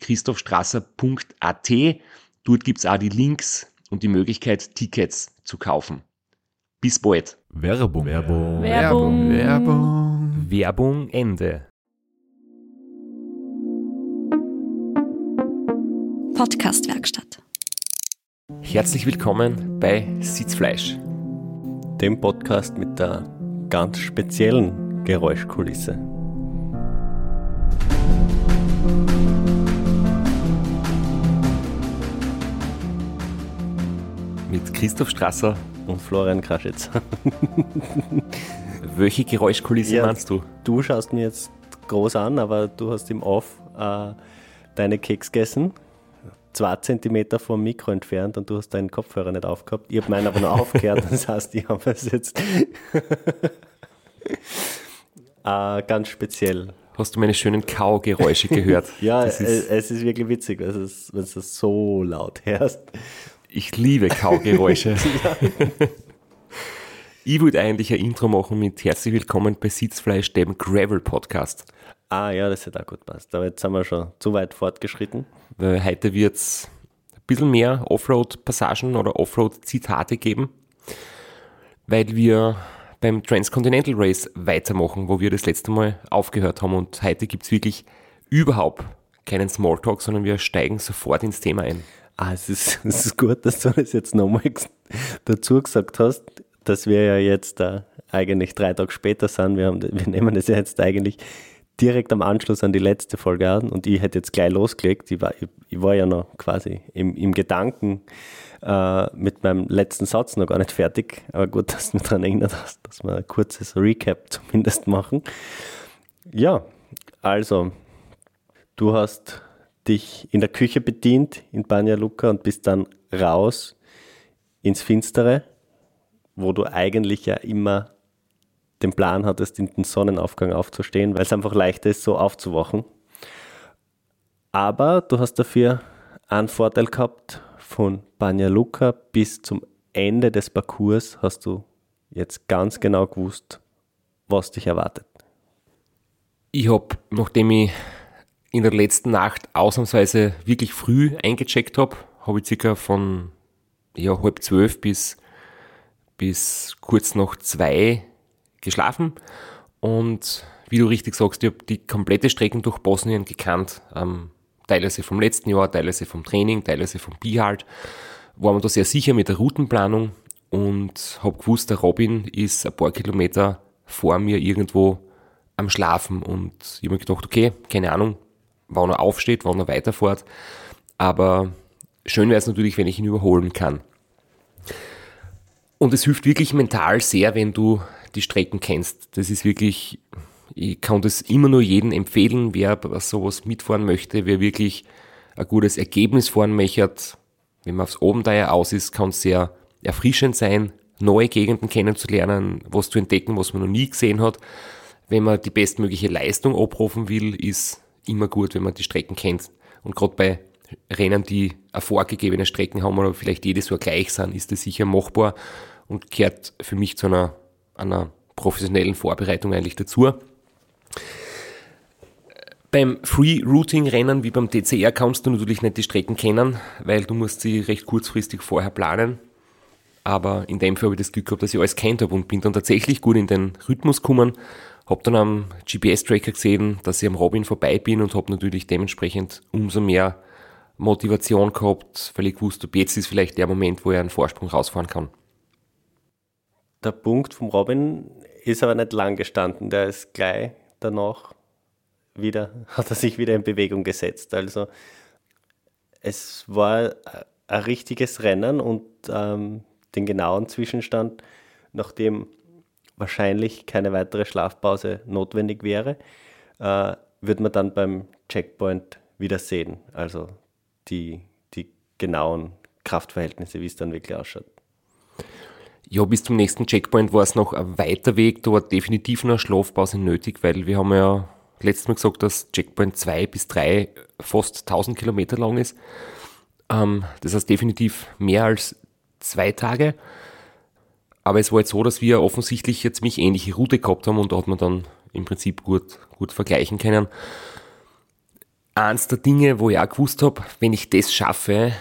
www.christophstrasser.at. Dort gibt's auch die Links und die Möglichkeit, Tickets zu kaufen. Bis bald. Werbung. Werbung. Werbung. Werbung. Werbung Ende. Podcastwerkstatt. Herzlich willkommen bei Sitzfleisch. dem Podcast mit der ganz speziellen Geräuschkulisse. Mit Christoph Strasser. Und Florian Kraschitz. Welche Geräuschkulisse Ja. meinst du? Du schaust mir jetzt groß an, aber du hast im Off äh, deine Keks gegessen. Zwei Zentimeter vom Mikro entfernt und du hast deinen Kopfhörer nicht aufgehabt. Ich habe meinen aber noch aufgehört, das heißt, ich habe es jetzt äh, ganz speziell. Hast du meine schönen Kaugeräusche gehört? Ja, das es, ist, es ist wirklich witzig, wenn du es wenn du es so laut hörst. Ich liebe Kaugeräusche. ich würde eigentlich ein Intro machen mit Herzlich willkommen bei Sitzfleisch, dem Gravel Podcast. Ah ja, das hätte auch gut passt. Aber jetzt sind wir schon zu weit fortgeschritten. Weil heute wird es ein bisschen mehr Offroad-Passagen oder Offroad-Zitate geben, weil wir beim Transcontinental Race weitermachen, wo wir das letzte Mal aufgehört haben. Und heute gibt es wirklich überhaupt keinen Smalltalk, sondern wir steigen sofort ins Thema ein. Ah, es ist, es ist gut, dass du das jetzt nochmal dazu gesagt hast, dass wir ja jetzt äh, eigentlich drei Tage später sind. Wir, haben, wir nehmen das ja jetzt eigentlich direkt am Anschluss an die letzte Folge an und ich hätte jetzt gleich losgelegt. Ich war, ich, ich war ja noch quasi im, im Gedanken äh, mit meinem letzten Satz noch gar nicht fertig, aber gut, dass du mich daran erinnert hast, dass wir ein kurzes Recap zumindest machen. Ja, also, du hast dich in der Küche bedient in Banja Luka und bist dann raus ins Finstere, wo du eigentlich ja immer den Plan hattest, in den Sonnenaufgang aufzustehen, weil es einfach leichter ist, so aufzuwachen. Aber du hast dafür einen Vorteil gehabt, von Banja Luka bis zum Ende des Parcours hast du jetzt ganz genau gewusst, was dich erwartet. Ich habe, nachdem ich in der letzten Nacht ausnahmsweise wirklich früh eingecheckt habe, habe ich circa von ja, halb zwölf bis, bis kurz nach zwei geschlafen. Und wie du richtig sagst, ich habe die komplette Strecken durch Bosnien gekannt. Ähm, teilweise vom letzten Jahr, teilweise vom Training, teilweise vom Bihalt. War mir da sehr sicher mit der Routenplanung und habe gewusst, der Robin ist ein paar Kilometer vor mir irgendwo am Schlafen. Und ich habe mir gedacht, okay, keine Ahnung, wann er aufsteht, wann er weiterfährt. Aber schön wäre es natürlich, wenn ich ihn überholen kann. Und es hilft wirklich mental sehr, wenn du die Strecken kennst. Das ist wirklich, ich kann das immer nur jedem empfehlen, wer sowas mitfahren möchte, wer wirklich ein gutes Ergebnis fahren möchte. Wenn man aufs Abenteuer aus ist, kann es sehr erfrischend sein, neue Gegenden kennenzulernen, was zu entdecken, was man noch nie gesehen hat. Wenn man die bestmögliche Leistung abrufen will, ist immer gut, wenn man die Strecken kennt. Und gerade bei Rennen, die eine vorgegebene Strecken haben oder vielleicht jedes Jahr gleich sind, ist das sicher machbar und gehört für mich zu einer, einer professionellen Vorbereitung eigentlich dazu. Beim Free-Routing-Rennen wie beim DCR kannst du natürlich nicht die Strecken kennen, weil du musst sie recht kurzfristig vorher planen. Aber in dem Fall habe ich das Glück gehabt, dass ich alles kennt habe und bin dann tatsächlich gut in den Rhythmus gekommen. Habe dann am GPS-Tracker gesehen, dass ich am Robin vorbei bin und habe natürlich dementsprechend umso mehr Motivation gehabt, weil ich gewusst habe, jetzt ist vielleicht der Moment, wo er einen Vorsprung rausfahren kann. Der Punkt vom Robin ist aber nicht lang gestanden. Der ist gleich danach wieder, hat er sich wieder in Bewegung gesetzt. Also es war ein richtiges Rennen und ähm, den genauen Zwischenstand, nachdem wahrscheinlich keine weitere Schlafpause notwendig wäre, äh, wird man dann beim Checkpoint wieder sehen. Also die, die genauen Kraftverhältnisse, wie es dann wirklich ausschaut. Ja, bis zum nächsten Checkpoint war es noch ein weiter Weg. Da war definitiv eine Schlafpause nötig, weil wir haben ja letztes Mal gesagt, dass Checkpoint 2 bis 3 fast 1000 Kilometer lang ist. Ähm, das heißt definitiv mehr als zwei Tage. Aber es war jetzt so, dass wir offensichtlich jetzt mich ähnliche Route gehabt haben und da hat man dann im Prinzip gut, gut vergleichen können. Eins der Dinge, wo ich auch gewusst habe, wenn ich das schaffe,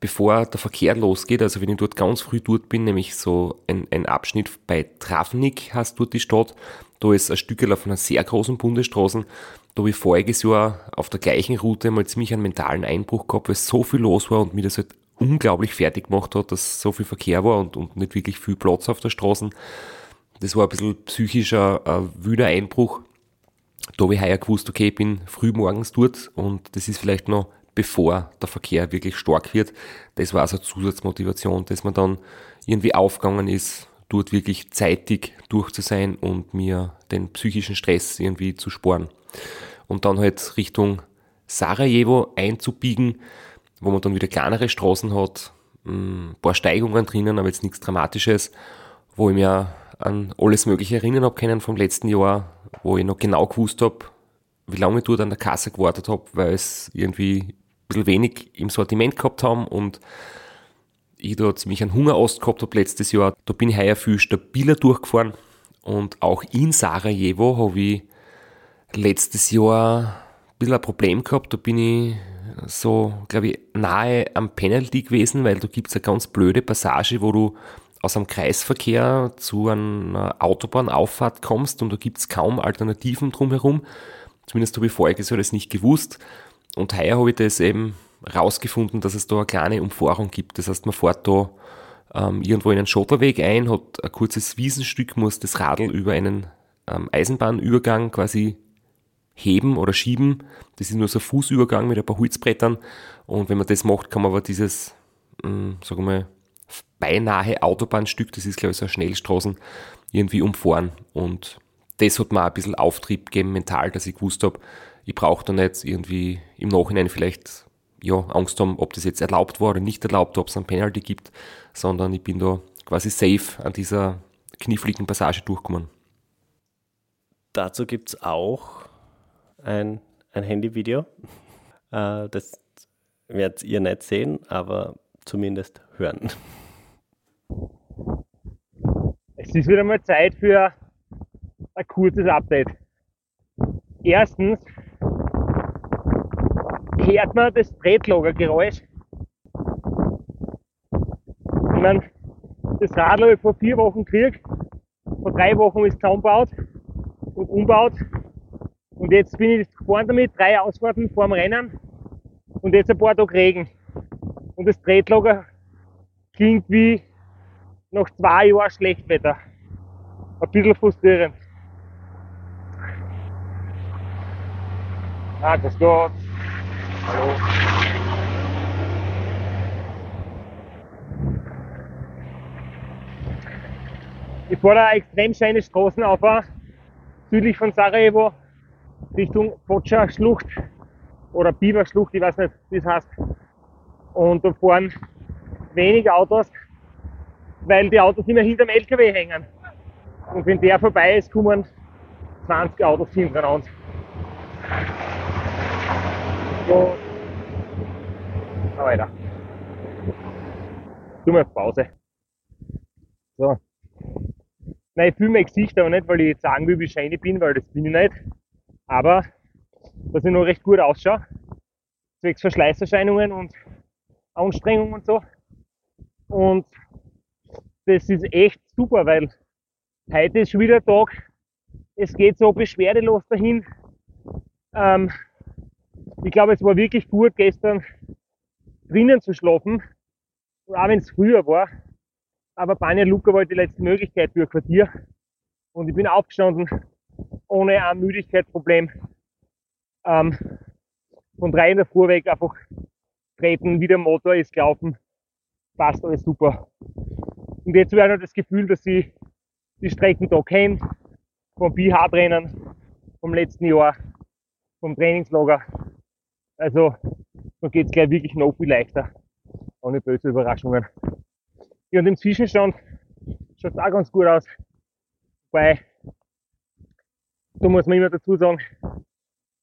bevor der Verkehr losgeht, also wenn ich dort ganz früh dort bin, nämlich so ein, ein Abschnitt bei Travnik heißt dort die Stadt, da ist ein Stück von einer sehr großen Bundesstraße, da habe ich voriges Jahr auf der gleichen Route mal ziemlich einen mentalen Einbruch gehabt, weil so viel los war und mir das halt unglaublich fertig gemacht hat, dass so viel Verkehr war und, und nicht wirklich viel Platz auf der Straße. Das war ein bisschen psychischer, ein wüder Einbruch. Da habe ich heuer gewusst, okay, ich bin früh morgens dort und das ist vielleicht noch bevor der Verkehr wirklich stark wird. Das war also Zusatzmotivation, dass man dann irgendwie aufgegangen ist, dort wirklich zeitig durch zu sein und mir den psychischen Stress irgendwie zu sparen. Und dann halt Richtung Sarajevo einzubiegen, wo man dann wieder kleinere Straßen hat, ein paar Steigungen drinnen, aber jetzt nichts Dramatisches, wo ich mir an alles Mögliche erinnern habe können vom letzten Jahr, wo ich noch genau gewusst habe, wie lange ich dort an der Kasse gewartet habe, weil es irgendwie ein bisschen wenig im Sortiment gehabt haben und ich da ziemlich einen Hungerast gehabt habe letztes Jahr. Da bin ich heuer viel stabiler durchgefahren und auch in Sarajevo habe ich letztes Jahr ein bisschen ein Problem gehabt. Da bin ich so, glaube ich, nahe am Penalty gewesen, weil da gibt es eine ganz blöde Passage, wo du aus einem Kreisverkehr zu einer Autobahnauffahrt kommst und da gibt es kaum Alternativen drumherum. Zumindest habe ich voriges Jahr das nicht gewusst. Und heuer habe ich das eben rausgefunden, dass es da eine kleine Umfahrung gibt. Das heißt, man fährt da ähm, irgendwo in einen Schotterweg ein, hat ein kurzes Wiesenstück, muss das Radl über einen ähm, Eisenbahnübergang quasi heben oder schieben. Das ist nur so ein Fußübergang mit ein paar Holzbrettern. Und wenn man das macht, kann man aber dieses, ähm, sagen wir mal, beinahe Autobahnstück, das ist glaube ich so eine Schnellstraßen, irgendwie umfahren. Und das hat mir ein bisschen Auftrieb gegeben mental, dass ich gewusst habe, ich brauche da nicht irgendwie im Nachhinein vielleicht ja, Angst haben, ob das jetzt erlaubt war oder nicht erlaubt, ob es ein Penalty gibt, sondern ich bin da quasi safe an dieser kniffligen Passage durchgekommen. Dazu gibt es auch ein, ein Handyvideo. Äh, das werdet ihr nicht sehen, aber zumindest hören. Es ist wieder mal Zeit für ein kurzes Update. Erstens hört man das Tretlagergeräusch. Ich meine, das Radl habe ich vor vier Wochen gekriegt, vor drei Wochen ist es zusammengebaut und umbaut. Und jetzt bin ich gefahren damit, drei Ausfahrten vor dem Rennen und jetzt ein paar Tage Regen. Und das Tretlager klingt wie nach zwei Jahren Schlechtwetter. Ein bisschen frustrierend. Ah, das geht. Hallo. Ich fahre da extrem schöne Straßen auf, südlich von Sarajevo, Richtung Foča Schlucht oder Biber Schlucht, ich weiß nicht, wie es heißt. Und da fahren wenig Autos, weil die Autos immer hinterm LKW hängen. Und wenn der vorbei ist, kommen 20 Autos hintereinander. So. Na weiter. Tu mal auf Pause. So. Nein, ich fühle mein Gesicht aber nicht, weil ich jetzt sagen will, wie schön ich bin, weil das bin ich nicht. Aber, dass ich noch recht gut ausschaue. Zwecks Verschleißerscheinungen und Anstrengung und so. Und das ist echt super, weil heute ist schon wieder Tag. Es geht so beschwerdelos dahin. Ähm, ich glaube, es war wirklich gut gestern drinnen zu schlafen, auch wenn es früher war. Aber Banja Luka war die letzte Möglichkeit für ein Quartier. Und ich bin aufgestanden, ohne ein Müdigkeitsproblem. Ähm, von drei in der Früh weg einfach treten, wie der Motor ist gelaufen. Passt alles super. Und jetzt habe ich noch das Gefühl, dass ich die Strecken da kenne, vom BH-Rennen, vom letzten Jahr, vom Trainingslager. Also, da geht es gleich wirklich noch viel leichter. Ohne böse Überraschungen. Ja, und im Zwischenstand schaut es auch ganz gut aus. Weil, da muss man immer dazu sagen,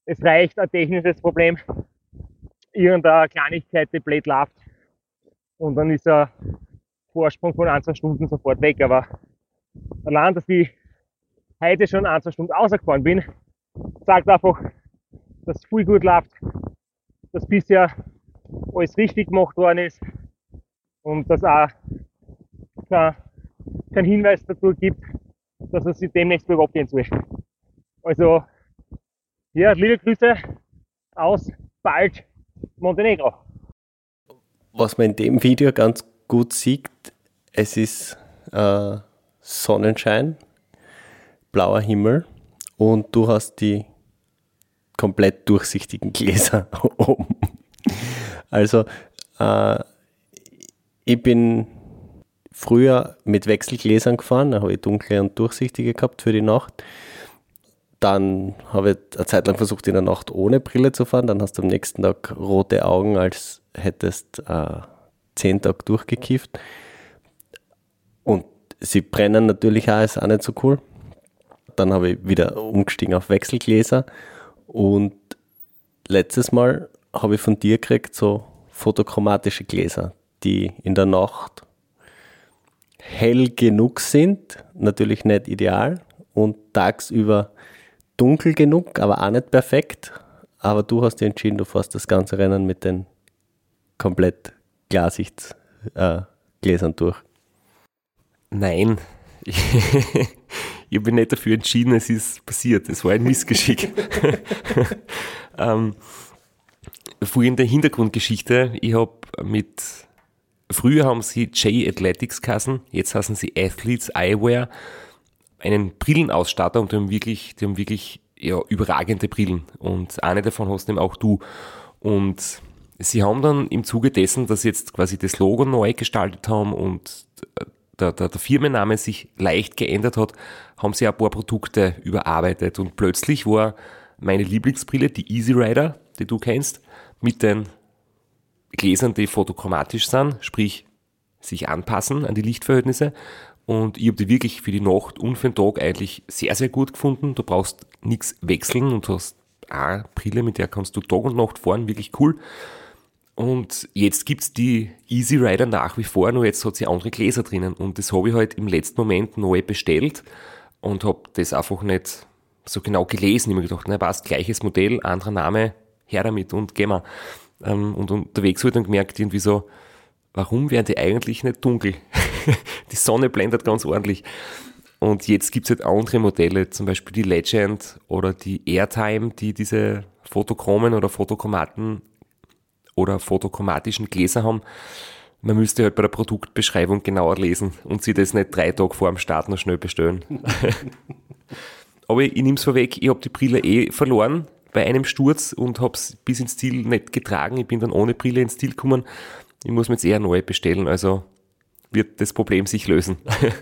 es reicht ein technisches Problem, irgendeine Kleinigkeit, die blöd läuft. Und dann ist ein Vorsprung von ein, zwei Stunden sofort weg. Aber allein, dass ich heute schon ein, zwei Stunden ausgefahren bin, sagt einfach, dass es viel gut läuft, dass bisher alles richtig gemacht worden ist und dass auch kein, kein Hinweis dazu gibt, dass es sich demnächst bergab gehen soll. Also, ja, liebe Grüße aus bald Montenegro. Was man in dem Video ganz gut sieht, es ist äh, Sonnenschein, blauer Himmel und du hast die komplett durchsichtigen Gläser oben. Also äh, ich bin früher mit Wechselgläsern gefahren, da habe ich dunkle und durchsichtige gehabt für die Nacht. Dann habe ich eine Zeit lang versucht, in der Nacht ohne Brille zu fahren. Dann hast du am nächsten Tag rote Augen, als hättest äh, zehn Tage durchgekifft. Und sie brennen natürlich auch, ist auch nicht so cool. Dann habe ich wieder umgestiegen auf Wechselgläser. Und letztes Mal habe ich von dir gekriegt so fotochromatische Gläser, die in der Nacht hell genug sind, natürlich nicht ideal, und tagsüber dunkel genug, aber auch nicht perfekt. Aber du hast dich entschieden, du fährst das ganze Rennen mit den komplett Glassichtsgläsern äh, durch. Nein, ich, mich nicht dafür entschieden, es ist passiert. Es war ein Missgeschick. ähm, folgende Hintergrundgeschichte. Ich habe mit, früher haben sie J Athletics Kassen, jetzt heißen sie Athletes Eyewear einen Brillenausstatter und die haben wirklich, die haben wirklich ja, überragende Brillen. Und eine davon hast eben auch du. Und sie haben dann im Zuge dessen, dass sie jetzt quasi das Logo neu gestaltet haben und der, der, der Firmenname sich leicht geändert hat, haben sie ein paar Produkte überarbeitet. Und plötzlich war meine Lieblingsbrille, die Easy Rider, die du kennst, mit den Gläsern, die photochromatisch sind, sprich sich anpassen an die Lichtverhältnisse. Und ich habe die wirklich für die Nacht und für den Tag eigentlich sehr, sehr gut gefunden. Du brauchst nichts wechseln und hast eine Brille, mit der kannst du Tag und Nacht fahren, wirklich cool. Und jetzt gibt's die Easy Rider nach wie vor, nur jetzt hat sie andere Gläser drinnen. Und das habe ich halt im letzten Moment neu bestellt und habe das einfach nicht so genau gelesen. Ich habe mir gedacht, na passt, gleiches Modell, anderer Name, her damit und gehen wir. Ähm, und unterwegs habe ich dann gemerkt, irgendwie so, warum werden die eigentlich nicht dunkel? die Sonne blendet ganz ordentlich. Und jetzt gibt es halt andere Modelle, zum Beispiel die Legend oder die Airtime, die diese Fotochromen oder Fotochromaten oder fotochromatischen Gläser haben. Man müsste halt bei der Produktbeschreibung genauer lesen und sie das nicht drei Tage vor dem Start noch schnell bestellen. Aber ich, ich nehme es vorweg, ich habe die Brille eh verloren bei einem Sturz und habe es bis ins Ziel nicht getragen. Ich bin dann ohne Brille ins Ziel gekommen. Ich muss mir jetzt eher neu bestellen, also wird das Problem sich lösen.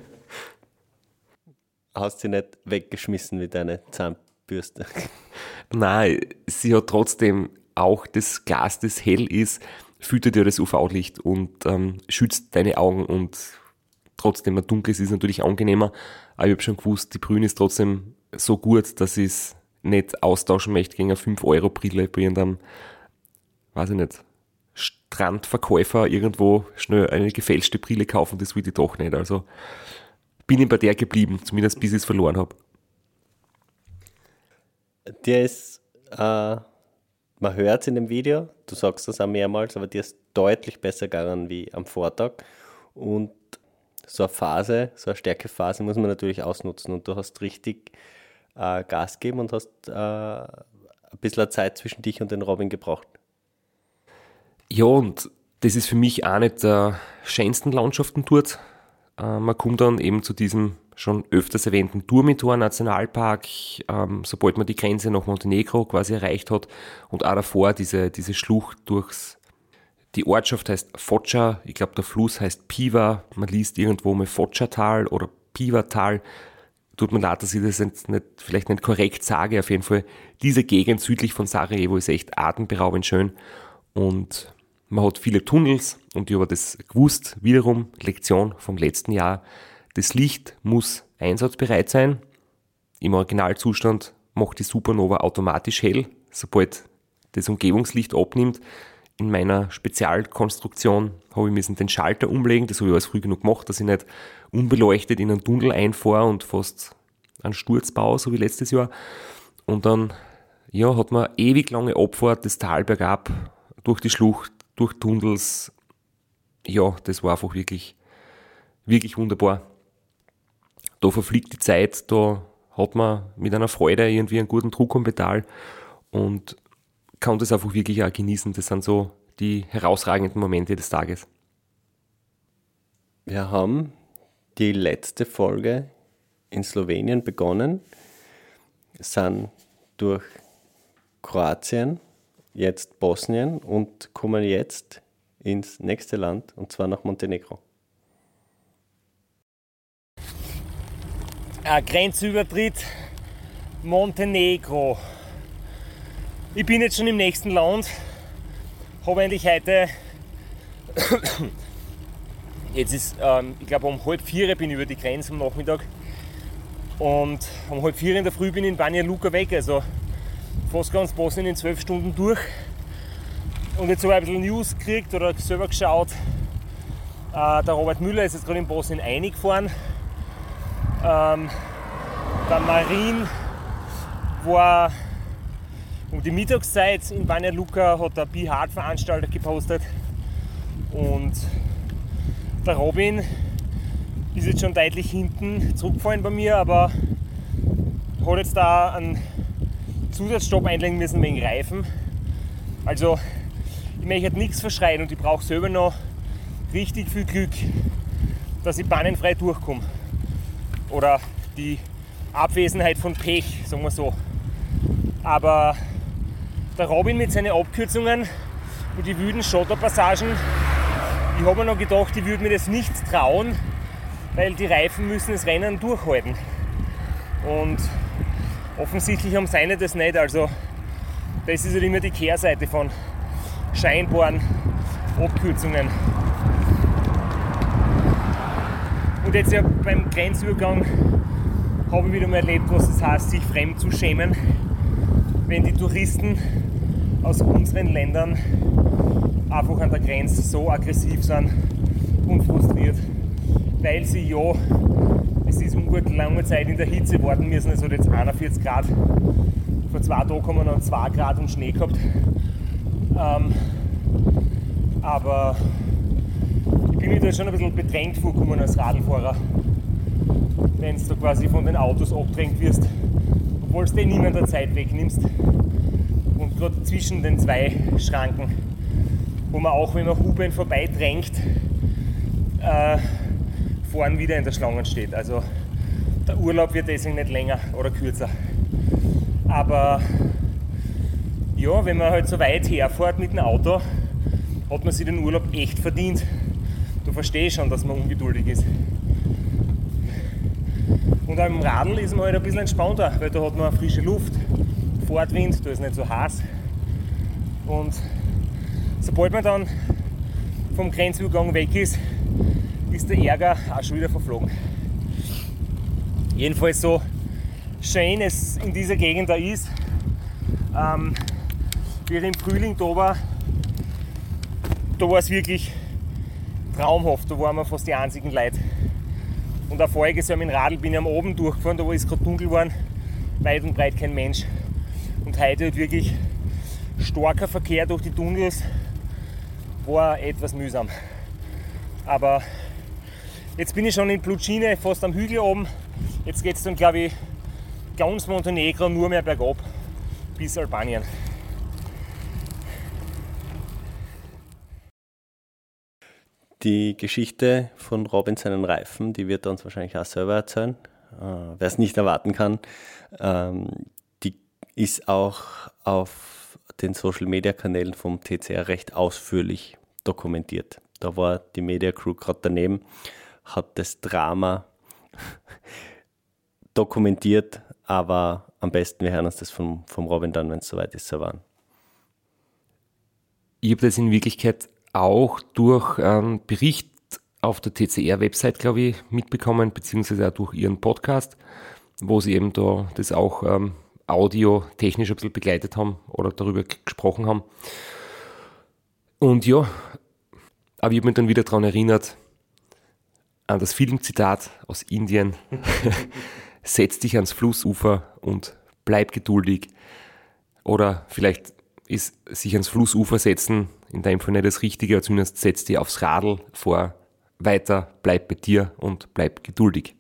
Hast sie nicht weggeschmissen wie deine Zahnbürste? Nein, sie hat trotzdem auch das Glas, das hell ist, füttert dir das UV-Licht und ähm, schützt deine Augen und trotzdem ein dunkles ist natürlich angenehmer. Aber ich habe schon gewusst, die Brüne ist trotzdem so gut, dass ich es nicht austauschen möchte gegen eine 5-Euro-Brille bei irgendeinem, weiß ich nicht, Strandverkäufer irgendwo schnell eine gefälschte Brille kaufen, das will ich doch nicht. Also bin ich bei der geblieben, zumindest bis ich es verloren habe. Der ist, äh, man hört es in dem Video, du sagst das auch mehrmals, aber dir ist deutlich besser gegangen wie am Vortag. Und so eine Phase, so eine Stärkephase muss man natürlich ausnutzen und du hast richtig äh, Gas gegeben und hast äh, ein bisschen Zeit zwischen dich und den Robin gebraucht. Ja, und das ist für mich eine der schönsten Landschaften dort. Äh, man kommt dann eben zu diesem schon öfters erwähnten Turmitor Nationalpark, ähm, sobald man die Grenze nach Montenegro quasi erreicht hat. Und auch davor diese, diese Schlucht durchs, die Ortschaft heißt Foča, ich glaube der Fluss heißt Piva, man liest irgendwo mal Fočatal oder Pivatal, tut mir leid, dass ich das jetzt nicht, vielleicht nicht korrekt sage, auf jeden Fall, diese Gegend südlich von Sarajevo ist echt atemberaubend schön. Und man hat viele Tunnels und ich habe das gewusst, wiederum Lektion vom letzten Jahr, das Licht muss einsatzbereit sein. Im Originalzustand macht die Supernova automatisch hell, sobald das Umgebungslicht abnimmt. In meiner Spezialkonstruktion habe ich müssen den Schalter umlegen, das habe ich alles früh genug gemacht, dass ich nicht unbeleuchtet in einen Tunnel einfahre und fast einen Sturz baue, so wie letztes Jahr. Und dann ja, hat man ewig lange Abfahrt das Tal bergab, durch die Schlucht, durch Tunnels. Ja, das war einfach wirklich, wirklich wunderbar da verfliegt die Zeit, da hat man mit einer Freude irgendwie einen guten Druck am Pedal und kann das einfach wirklich auch genießen. Das sind so die herausragenden Momente des Tages. Wir haben die letzte Folge in Slowenien begonnen, sind durch Kroatien, jetzt Bosnien und kommen jetzt ins nächste Land und zwar nach Montenegro. äh, Grenzübertritt Montenegro. Ich bin jetzt schon im nächsten Land, habe eigentlich heute, jetzt ist, ähm, ich glaube um halb vier bin ich über die Grenze am Nachmittag und um halb vier in der Früh bin ich in Banja Luka weg, also fast ganz Bosnien in zwölf Stunden durch. Und jetzt habe ich ein bisschen News gekriegt oder selber geschaut. Äh, der Robert Müller ist jetzt gerade in Bosnien eingefahren ähm, der Marin war um die Mittagszeit in Banja Luka, hat der Bihard-Veranstalter gepostet. Und der Robin ist jetzt schon deutlich hinten zurückgefallen bei mir, aber hat jetzt da einen Zusatzstopp einlegen müssen wegen Reifen. Also ich möchte nichts verschreien und ich brauche selber noch richtig viel Glück, dass ich bannenfrei durchkomme oder die Abwesenheit von Pech, sagen wir so. Aber der Robin mit seinen Abkürzungen und die wüden Schotterpassagen, ich habe mir noch gedacht, ich würde mir das nicht trauen, weil die Reifen müssen das Rennen durchhalten. Und offensichtlich haben seine das nicht. Also das ist halt immer die Kehrseite von scheinbaren Abkürzungen. Und jetzt ja beim Grenzübergang habe ich wieder mal erlebt, was es heißt, sich fremd zu schämen, wenn die Touristen aus unseren Ländern einfach an der Grenze so aggressiv sind und frustriert, weil sie ja, es ist gut lange Zeit in der Hitze warten müssen, es hat jetzt 41 Grad, vor zwei Tagen haben wir noch 2 Grad und Schnee gehabt. Ähm, aber bin ich da schon ein bisschen bedrängt vorgekommen als Radlfahrer, wenn du quasi von den Autos abdrängt wirst, obwohl du dir niemand der Zeit wegnimmst. Und gerade zwischen den zwei Schranken, wo man auch, wenn man Huben vorbeidrängt, äh, vorn wieder in der Schlange steht. Also der Urlaub wird deswegen nicht länger oder kürzer. Aber ja, wenn man halt so weit herfährt mit dem Auto, hat man sich den Urlaub echt verdient verstehe schon, dass man ungeduldig ist. Und am Radl ist man halt ein bisschen entspannter, weil da hat man frische Luft, Fortwind, da ist nicht so heiß. Und sobald man dann vom Grenzübergang weg ist, ist der Ärger auch schon wieder verflogen. Jedenfalls so schön es in dieser Gegend da ist, ähm, wie im Frühling da war, da war es wirklich traumhaft, da waren wir fast die einzigen Leute. Und auch voriges Jahr mit dem Radl bin ich am Oben durchgefahren, da wo es gerade dunkel war, weit und breit kein Mensch. Und heute hat wirklich starker Verkehr durch die Tunnels, war etwas mühsam. Aber jetzt bin ich schon in Plucine, fast am Hügel oben. Jetzt geht es dann, glaube ich, ganz Montenegro nur mehr bergab bis Albanien. die Geschichte von Robin seinen Reifen, die wird er uns wahrscheinlich auch selber erzählen. Äh, Wer es nicht erwarten kann, ähm, die ist auch auf den Social Media Kanälen vom TCR recht ausführlich dokumentiert. Da war die Media Crew gerade daneben, hat das Drama dokumentiert, aber am besten wir hören uns das vom, vom Robin dann, wenn es soweit ist, so waren. Ich habe das in Wirklichkeit auch durch einen Bericht auf der TCR-Website, glaube ich, mitbekommen, beziehungsweise auch durch ihren Podcast, wo sie eben da das auch ähm, audio-technisch ein bisschen begleitet haben oder darüber gesprochen haben. Und ja, aber ich habe mich dann wieder daran erinnert, an das Filmzitat aus Indien. Setz dich ans Flussufer und bleib geduldig. Oder vielleicht ist sich ans Flussufer setzen in deinem Fall nicht das Richtige, zumindest setz dich aufs Radl vor, weiter, bleib bei dir und bleib geduldig.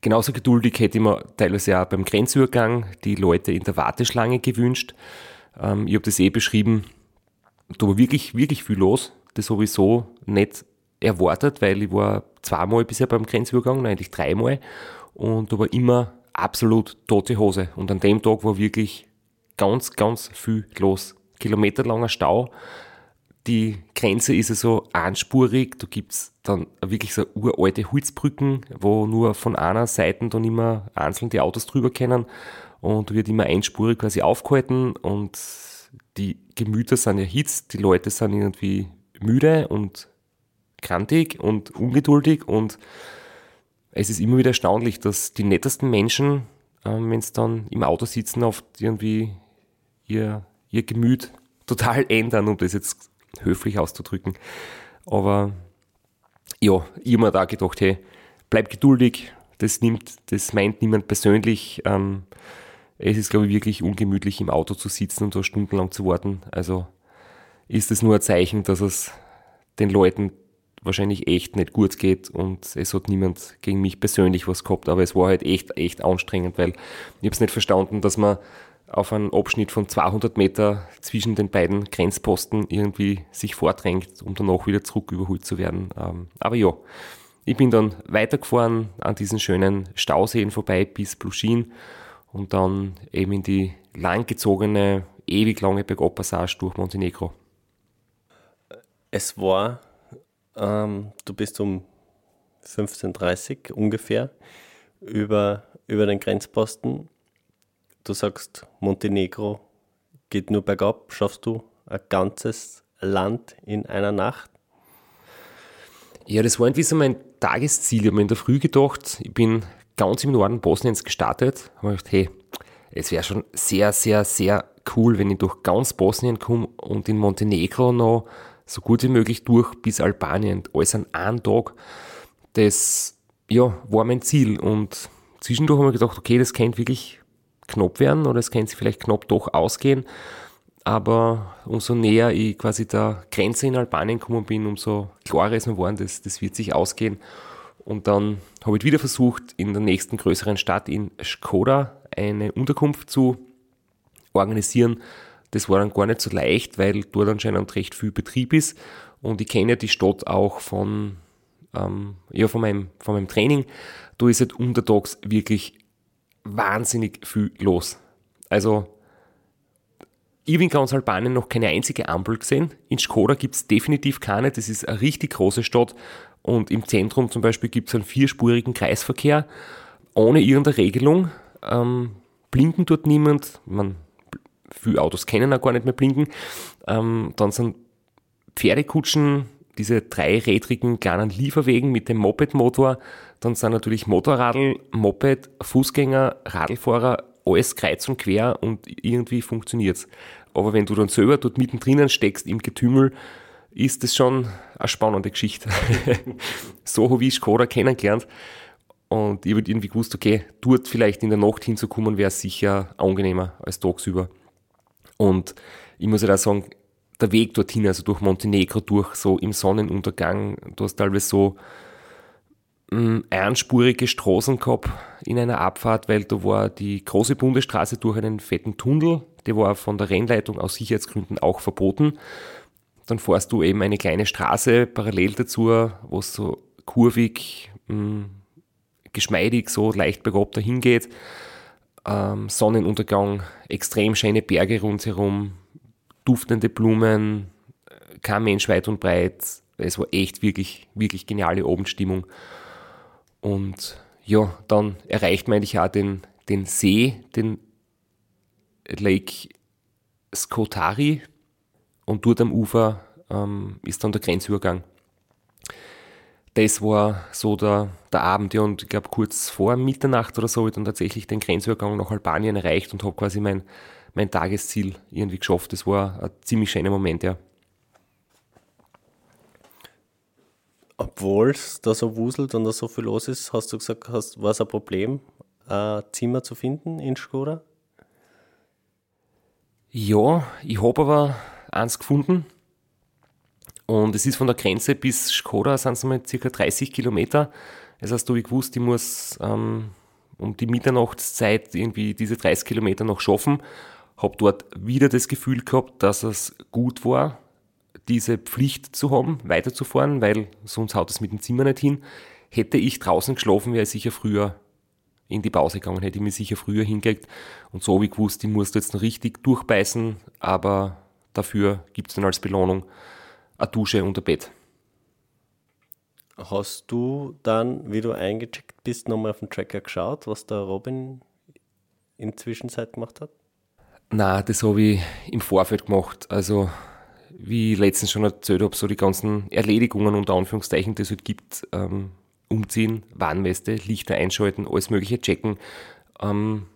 Genauso geduldig hätte ich mir teilweise auch beim Grenzübergang die Leute in der Warteschlange gewünscht. Ähm, ich habe das eh beschrieben, da war wirklich, wirklich viel los. Das sowieso nicht erwartet, weil ich war zweimal bisher beim Grenzübergang, nein, eigentlich dreimal und da war immer absolut tote Hose. Und an dem Tag war wirklich ganz, ganz viel los. Kilometerlanger Stau. Die Grenze ist also einspurig. Da gibt's dann wirklich so uralte Holzbrücken, wo nur von einer Seite dann immer einzeln die Autos drüber kennen. Und wird immer einspurig quasi aufgehalten und die Gemüter sind erhitzt, die Leute sind irgendwie müde und krantig und ungeduldig und es ist immer wieder erstaunlich, dass die nettesten Menschen, ähm, wenn sie dann im Auto sitzen, oft irgendwie ihr, ihr Gemüt total ändern, um das jetzt höflich auszudrücken. Aber ja, ich habe mir da gedacht, hey, bleib geduldig, das nimmt, das meint niemand persönlich. Ähm, es ist, glaube ich, wirklich ungemütlich im Auto zu sitzen und da stundenlang zu warten. Also ist es nur ein Zeichen, dass es den Leuten wahrscheinlich echt nicht gut geht und es hat niemand gegen mich persönlich was gehabt, aber es war halt echt, echt anstrengend, weil ich habe es nicht verstanden, dass man auf einen Abschnitt von 200 Meter zwischen den beiden Grenzposten irgendwie sich vordrängt, um danach wieder zurück überholt zu werden. Ähm, aber ja, ich bin dann weitergefahren an diesen schönen Stauseen vorbei bis Bluschin und dann eben in die langgezogene, ewig lange Bergabpassage durch Montenegro. Es war ähm, du bist um 15.30 Uhr ungefähr über, über den Grenzposten. Du sagst, Montenegro geht nur bergab. Schaffst du ein ganzes Land in einer Nacht? Ja, das war irgendwie so mein Tagesziel. Ich habe mir in der Früh gedacht, ich bin ganz im Norden Bosniens gestartet. Ich habe gedacht, hey, es wäre schon sehr, sehr, sehr cool, wenn ich durch ganz Bosnien komme und in Montenegro noch so gut wie möglich durch bis Albanien. Alles an einem Tag. Das ja, war mein Ziel. Und zwischendurch habe ich gedacht, okay, das könnte wirklich knapp werden oder es könnte sich vielleicht knapp doch ausgehen. Aber umso näher ich quasi der Grenze in Albanien gekommen bin, umso klarer ist mir geworden, das, das wird sich ausgehen. Und dann habe ich wieder versucht, in der nächsten größeren Stadt in Skoda eine Unterkunft zu organisieren. Das war dann gar nicht so leicht, weil dort anscheinend recht viel Betrieb ist. Und ich kenne ja die Stadt auch von, ähm, ja, von, meinem, von meinem Training. Da ist halt untertags wirklich wahnsinnig viel los. Also, ich habe in ganz Albanien noch keine einzige Ampel gesehen. In Skoda gibt es definitiv keine. Das ist eine richtig große Stadt. Und im Zentrum zum Beispiel gibt es einen vierspurigen Kreisverkehr ohne irgendeine Regelung. Ähm, blinken dort niemand. Man viele Autos kennen auch gar nicht mehr blinken. Ähm, dann sind Pferdekutschen, diese dreirädrigen kleinen Lieferwegen mit dem Moped-Motor. Dann sind natürlich Motorradl, Moped, Fußgänger, Radlfahrer, alles kreuz und quer und irgendwie funktioniert's. Aber wenn du dann selber dort mittendrin steckst im Getümmel, ist das schon eine spannende Geschichte. so habe ich Skoda kennengelernt. Und ich habe irgendwie gewusst, okay, dort vielleicht in der Nacht hinzukommen, wäre sicher angenehmer als tagsüber. Und ich muss ja auch sagen, der Weg dorthin, also durch Montenegro, durch so im Sonnenuntergang, du hast teilweise so hm, einspurige Straßen gehabt in einer Abfahrt, weil da war die große Bundesstraße durch einen fetten Tunnel, der war von der Rennleitung aus Sicherheitsgründen auch verboten. dann fährst du eben eine kleine Straße parallel dazu, wo es so kurvig, mh, geschmeidig, so leicht bergab dahin geht. Ähm, Sonnenuntergang, extrem schöne Berge rundherum, duftende Blumen, kein Mensch weit und breit. Es war echt wirklich, wirklich geniale Abendstimmung. Und ja, dann erreicht man eigentlich auch den, den See, den Lake Skotari. Und dort am Ufer ähm, ist dann der Grenzübergang. Das war so der, der Abend, ja, und ich glaube, kurz vor Mitternacht oder so habe ich dann tatsächlich den Grenzübergang nach Albanien erreicht und habe quasi mein, mein Tagesziel irgendwie geschafft. Das war ein ziemlich schöner Moment, ja. Obwohl es da so wuselt und da so viel los ist, hast du gesagt, hast, war es ein Problem, ein Zimmer zu finden in Skoda? Ja, ich habe aber eins gefunden. Und es ist von der Grenze bis Skoda sind es mal circa 30 Kilometer. Das heißt, du ich gewusst, ich muss ähm, um die Mitternachtszeit irgendwie diese 30 Kilometer noch schaffen. Habe dort wieder das Gefühl gehabt, dass es gut war, diese Pflicht zu haben, weiterzufahren, weil sonst haut es mit dem Zimmer nicht hin. Hätte ich draußen geschlafen, wäre ich sicher früher in die Pause gegangen, hätte ich mich sicher früher hingelegt. Und so habe ich gewusst, ich muss jetzt noch richtig durchbeißen, aber dafür gibt es dann als Belohnung eine Dusche und ein Bett. Hast du dann, wie du eingecheckt bist, nochmal auf den Tracker geschaut, was der Robin in Zwischenzeit gemacht hat? Na, das habe ich im Vorfeld gemacht. Also wie ich letztens schon erzählt habe, so die ganzen Erledigungen unter Anführungszeichen, die es halt gibt, ähm, umziehen, Warnweste, Lichter einschalten, alles mögliche checken, ähm,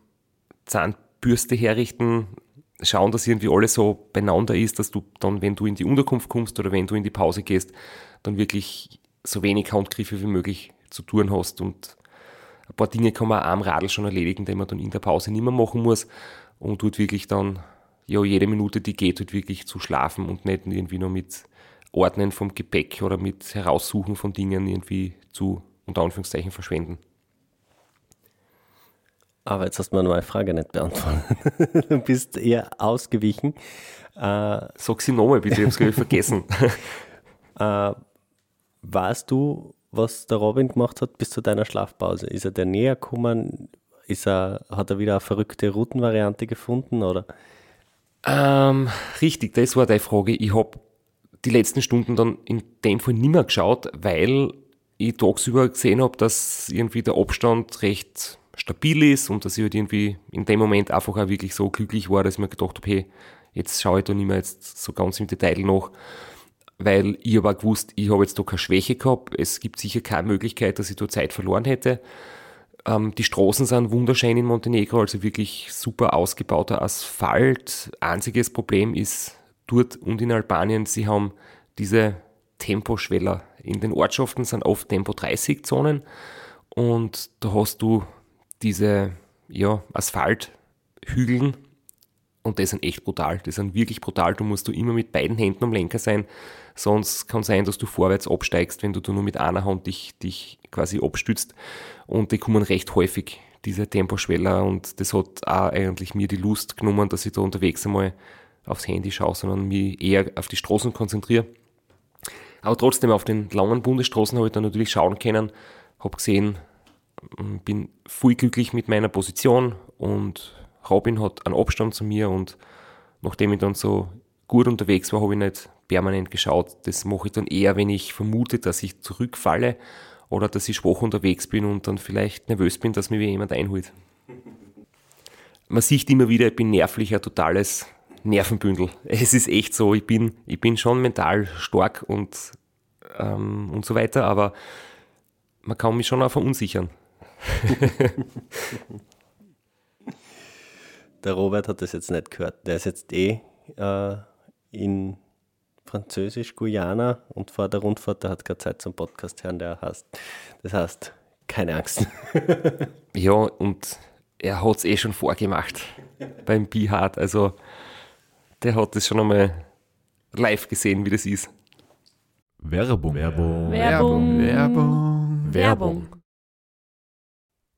Zahnbürste herrichten, schauen, dass irgendwie alles so beieinander ist, dass du dann, wenn du in die Unterkunft kommst oder wenn du in die Pause gehst, dann wirklich so wenig Handgriffe wie möglich zu tun hast und ein paar Dinge kann man auch am Radl schon erledigen, die man dann in der Pause nicht mehr machen muss und dort wirklich dann ja, jede Minute, die geht, halt wirklich zu schlafen und nicht irgendwie nur mit Ordnen vom Gepäck oder mit Heraussuchen von Dingen irgendwie zu, unter Anführungszeichen, verschwenden. Aber jetzt hast du mir meine Frage nicht beantwortet. du bist eher ausgewichen. Äh, Sag sie nochmal bitte, ich habe es vergessen. äh, weißt du, was der Robin gemacht hat bis zu deiner Schlafpause? Ist er dir näher gekommen? Ist er, hat er wieder eine verrückte Routenvariante gefunden? Oder? Ähm, richtig, das war deine Frage. Ich habe die letzten Stunden dann in dem Fall nicht mehr geschaut, weil ich tagsüber gesehen habe, dass irgendwie der Abstand recht stabil ist und dass ich halt irgendwie in dem Moment einfach auch wirklich so glücklich war, dass ich mir gedacht habe, hey, jetzt schaue ich da nicht mehr jetzt so ganz im Detail nach, weil ich aber gewusst, ich habe jetzt da keine Schwäche gehabt, es gibt sicher keine Möglichkeit, dass ich da Zeit verloren hätte. Ähm, die Straßen sind wunderschön in Montenegro, also wirklich super ausgebauter Asphalt. Einziges Problem ist dort und in Albanien, sie haben diese Temposchweller. In den Ortschaften sind oft Tempo 30 Zonen und da hast du diese ja, Asphalthügeln und die sind echt brutal. Die sind wirklich brutal. Du musst du immer mit beiden Händen am Lenker sein. Sonst kann sein, dass du vorwärts absteigst, wenn du, nur mit einer Hand dich, dich quasi abstützt. Und die kommen recht häufig, diese Temposchweller. Und das hat auch eigentlich mir die Lust genommen, dass ich da unterwegs einmal aufs Handy schaue, sondern mich eher auf die Straßen konzentriere. Aber trotzdem auf den langen Bundesstraßen habe ich dann natürlich schauen können, habe gesehen, bin voll glücklich mit meiner Position und Robin hat einen Abstand zu mir und nachdem ich dann so gut unterwegs war, habe ich nicht permanent geschaut. Das mache ich dann eher, wenn ich vermute, dass ich zurückfalle oder dass ich schwach unterwegs bin und dann vielleicht nervös bin, dass mir jemand einholt. Man sieht immer wieder, ich bin nervlich ein totales Nervenbündel. Es ist echt so, ich bin, ich bin schon mental stark und, ähm, und so weiter, aber man kann mich schon auch verunsichern. Der Robert hat das jetzt nicht gehört. Der ist jetzt eh äh, in Französisch Guyana und vor der Rundfahrt, der hat keine Zeit zum Podcast hören, der heißt. Das heißt, keine Angst. ja, und er hat es eh schon vorgemacht beim Bihard. Also der hat es schon einmal live gesehen, wie das ist. Werbung. Werbung. Werbung. Werbung. Werbung.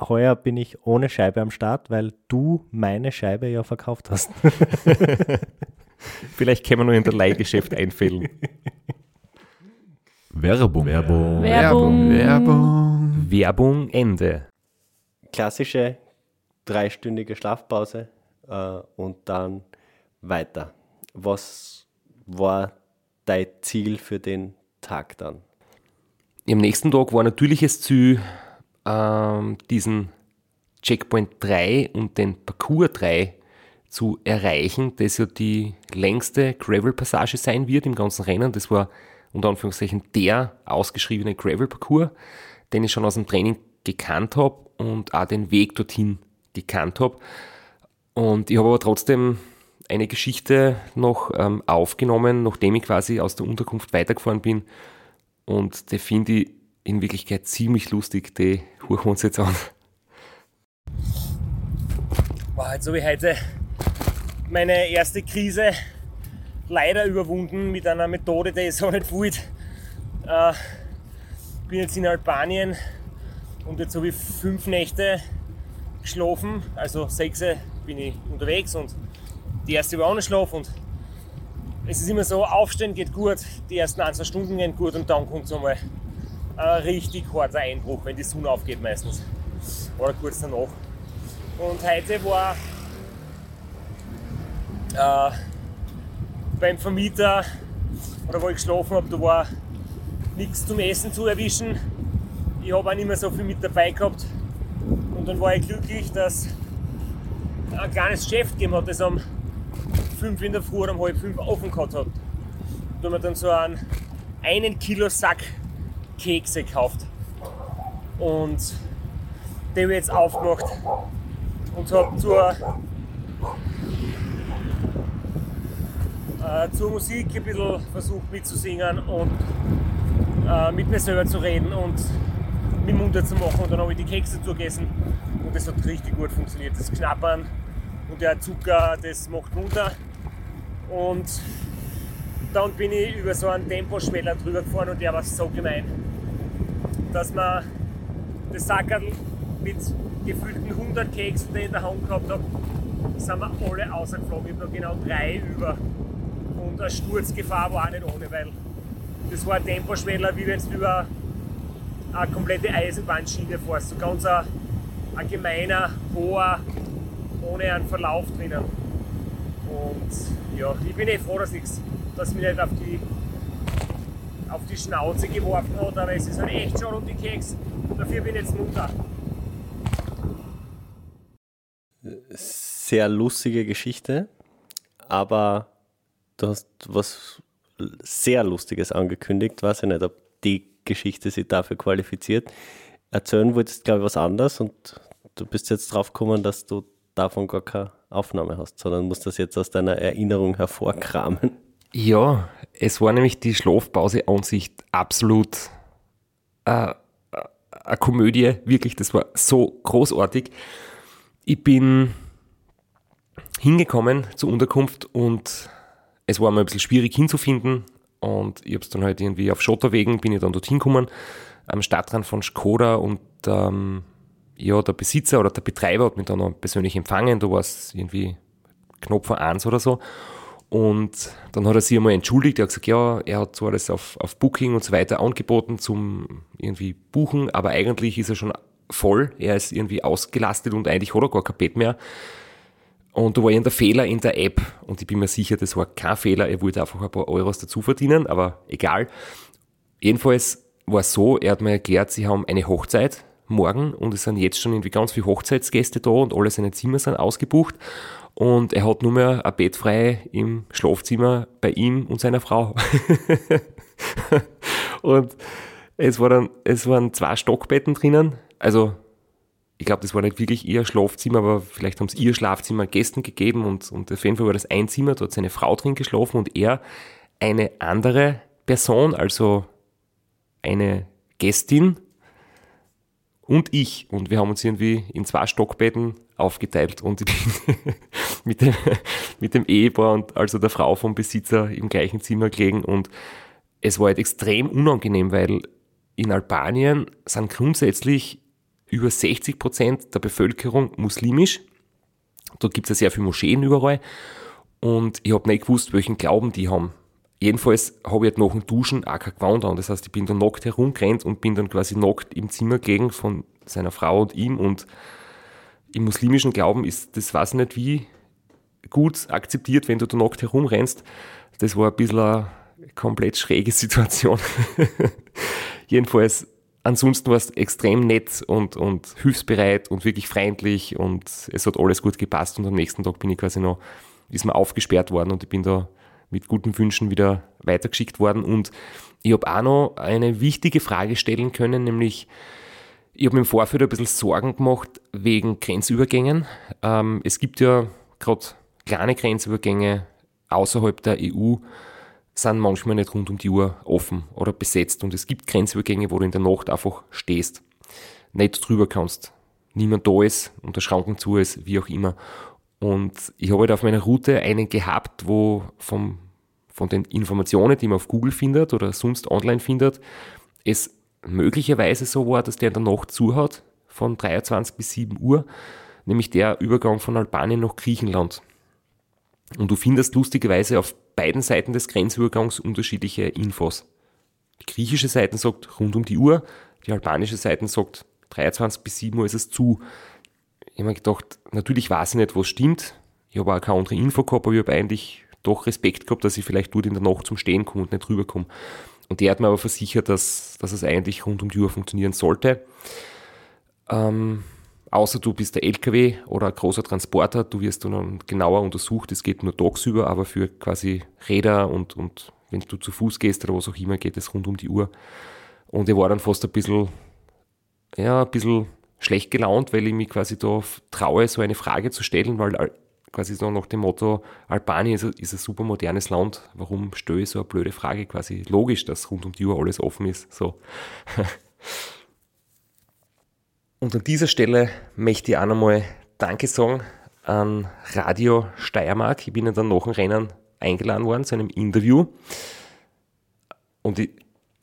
Heuer bin ich ohne Scheibe am Start, weil du meine Scheibe ja verkauft hast. Vielleicht können wir nur in der Leihgeschäft einfällen. Werbung. Werbung. Werbung. Werbung. Werbung Ende. Klassische dreistündige Schlafpause äh, und dann weiter. Was war dein Ziel für den Tag dann? Am nächsten Tag war natürlich das Ziel, ähm, diesen Checkpoint 3 und den Parcours 3 zu erreichen, das ja die längste Gravel-Passage sein wird im ganzen Rennen. Das war unter Anführungszeichen der ausgeschriebene Gravel-Parcours, den ich schon aus dem Training gekannt habe und auch den Weg dorthin gekannt habe. Und ich habe aber trotzdem eine Geschichte noch ähm, aufgenommen, nachdem ich quasi aus der Unterkunft weitergefahren bin. Und die finde ich in Wirklichkeit ziemlich lustig. Die hören wir uns jetzt an. Wow, jetzt habe ich heute meine erste Krise leider überwunden mit einer Methode, die ich so nicht wollte. Äh, bin jetzt in Albanien und jetzt habe ich fünf Nächte geschlafen, also sechs bin ich unterwegs und die erste war ohne Schlaf und es ist immer so, aufstehen geht gut, die ersten ein, zwei Stunden gehen gut und dann kommt so mal ein richtig harter Einbruch, wenn die Sonne aufgeht meistens. Oder kurz danach. Und heute war äh, beim Vermieter oder wo ich geschlafen habe, da war nichts zum Essen zu erwischen. Ich habe auch nicht mehr so viel mit dabei gehabt. Und dann war ich glücklich, dass ein kleines Geschäft gegeben hat, das um 5 in der Früh oder um halb 5 offen gehabt hat. Da haben wir dann so einen einen Kilo Sack Kekse gekauft. Und den habe ich jetzt aufgemacht und habe zur äh, zur Musik ein bisschen versucht mitzusingen und äh, mit mir selber zu reden und mich munter zu machen. Und dann habe ich die Kekse zugegessen und das hat richtig gut funktioniert. Das Knappern Und der Zucker, das macht runter. Und dann bin ich über so einen Temposchweller drüber gefahren und der war so gemein, dass man das Sackerl mit gefühlten 100 Keksen, die ich in der Hand gehabt habe, sind wir alle ausgeflogen. Ich habe noch genau drei über. Und eine Sturzgefahr war auch nicht ohne, weil das war ein Temposchweller, wie wenn du über eine komplette Eisenbahnschiene fährst. So ganz ein, ein gemeiner, hoher, ohne einen Verlauf drinnen. Und ja, ich bin eh froh, dass, dass mich nicht auf die, auf die Schnauze geworfen hat, aber es ist halt echt schon um die Keks. Dafür bin ich jetzt munter. Sehr lustige Geschichte, aber du hast was sehr Lustiges angekündigt. Weiß ich nicht, ob die Geschichte sich dafür qualifiziert. Erzählen wolltest, glaube ich, was anderes und du bist jetzt drauf gekommen, dass du davon gar keine Aufnahme hast, sondern musst das jetzt aus deiner Erinnerung hervorkramen. Ja, es war nämlich die Schlafpause an sich absolut äh, eine Komödie, wirklich, das war so großartig. Ich bin hingekommen zur Unterkunft und es war mir ein bisschen schwierig hinzufinden und ich habe es dann halt irgendwie auf Schotterwegen, bin ich dann dorthin gekommen, am Stadtrand von Skoda und ähm, ja, der Besitzer oder der Betreiber hat mich dann noch persönlich empfangen, da war es irgendwie vor eins oder so. Und dann hat er sich einmal entschuldigt, er hat gesagt, ja, er hat zwar das auf, auf Booking und so weiter angeboten zum irgendwie buchen, aber eigentlich ist er schon voll, er ist irgendwie ausgelastet und eigentlich hat er gar kein Bett mehr. Und da war irgendein Fehler in der App. Und ich bin mir sicher, das war kein Fehler, er wollte einfach ein paar Euros dazu verdienen, aber egal. Jedenfalls war es so, er hat mir erklärt, sie haben eine Hochzeit morgen und es sind jetzt schon irgendwie ganz viele Hochzeitsgäste da und alle seine Zimmer sind ausgebucht und er hat nur mehr ein Bett frei im Schlafzimmer bei ihm und seiner Frau. und es, war dann, es waren zwei Stockbetten drinnen, also ich glaube, das war nicht wirklich ihr Schlafzimmer, aber vielleicht haben sie ihr Schlafzimmer Gästen gegeben und, und auf jeden Fall war das ein Zimmer, dort seine Frau drin geschlafen und er eine andere Person, also eine Gästin und ich. Und wir haben uns irgendwie in zwei Stockbetten aufgeteilt und ich bin mit, dem, mit dem Ehepaar und also der Frau vom Besitzer im gleichen Zimmer gelegen und es war halt extrem unangenehm, weil in Albanien sind grundsätzlich über 60 Prozent der Bevölkerung muslimisch. Da gibt es ja sehr viele Moscheen überall. Und ich habe nicht gewusst, welchen Glauben die haben. Jedenfalls habe ich halt nach dem Duschen auch kein Gewand an. Das heißt, ich bin da nackt herumgerannt und bin dann quasi nackt im Zimmer gelegen von seiner Frau und ihm. Und im muslimischen Glauben ist das, weiß ich nicht wie, gut akzeptiert, wenn du da nackt herumrennst. Das war ein bisschen eine komplett schräge Situation. Jedenfalls ansonsten war es extrem nett und, und hilfsbereit und wirklich freundlich und es hat alles gut gepasst und am nächsten Tag bin ich quasi noch, ist mir aufgesperrt worden und ich bin da mit guten Wünschen wieder weitergeschickt worden und ich habe auch noch eine wichtige Frage stellen können, nämlich ich habe mir im Vorfeld ein bisschen Sorgen gemacht wegen Grenzübergängen. Ähm, es gibt ja gerade kleine Grenzübergänge außerhalb der EU, sind manchmal nicht rund um die Uhr offen oder besetzt und es gibt Grenzübergänge, wo du in der Nacht einfach stehst, nicht drüber kannst, niemand da ist und der Schranken zu ist, wie auch immer. Und ich habe halt auf meiner Route einen gehabt, wo vom, von den Informationen, die man auf Google findet oder sonst online findet, es möglicherweise so war, dass der in der Nacht zuhat, von 23 bis 7 Uhr, nämlich der Übergang von Albanien nach Griechenland. Und du findest lustigerweise auf beiden Seiten des Grenzübergangs unterschiedliche Infos. Die griechische Seite sagt rund um die Uhr, die albanische Seite sagt 23 bis 7 Uhr ist es zu. Ich habe mir gedacht, natürlich weiß ich nicht, was stimmt. Ich habe auch keine andere Info gehabt, aber ich habe eigentlich doch Respekt gehabt, dass ich vielleicht dort in der Nacht zum Stehen komme und nicht rüberkomme. Und der hat mir aber versichert, dass, dass es eigentlich rund um die Uhr funktionieren sollte. Ähm, außer du bist der LKW oder ein großer Transporter, du wirst dann genauer untersucht. Es geht nur tagsüber, aber für quasi Räder und, und wenn du zu Fuß gehst oder was auch immer, geht es rund um die Uhr. Und ich war dann fast ein bisschen, ja, ein bisschen schlecht gelaunt, weil ich mich quasi da traue, so eine Frage zu stellen, weil quasi so nach dem Motto, Albanien ist ein, ist ein super modernes Land, warum stelle ich so eine blöde Frage? Quasi logisch, dass rund um die Uhr alles offen ist. So. Und an dieser Stelle möchte ich auch nochmal Danke sagen an Radio Steiermark. Ich bin ja dann nach dem Rennen eingeladen worden zu einem Interview. Und ich,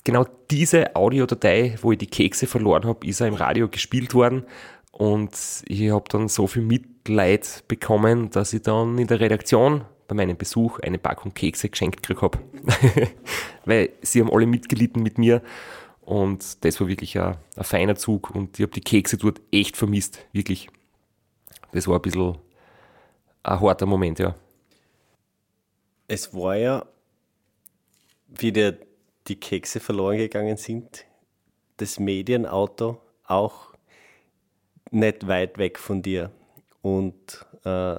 genau diese Audiodatei, wo ich die Kekse verloren habe, ist ja im Radio gespielt worden. Und ich habe dann so viel Mitleid bekommen, dass ich dann in der Redaktion bei meinem Besuch eine Packung Kekse geschenkt gekriegt habe. Weil sie haben alle mitgelitten mit mir. Und das war wirklich ein, ein feiner Zug. Und ich habe die Kekse dort echt vermisst. Wirklich. Das war ein bisschen ein harter Moment, ja. Es war ja, wie dir die Kekse verloren gegangen sind, das Medienauto auch nicht weit weg von dir. Und äh,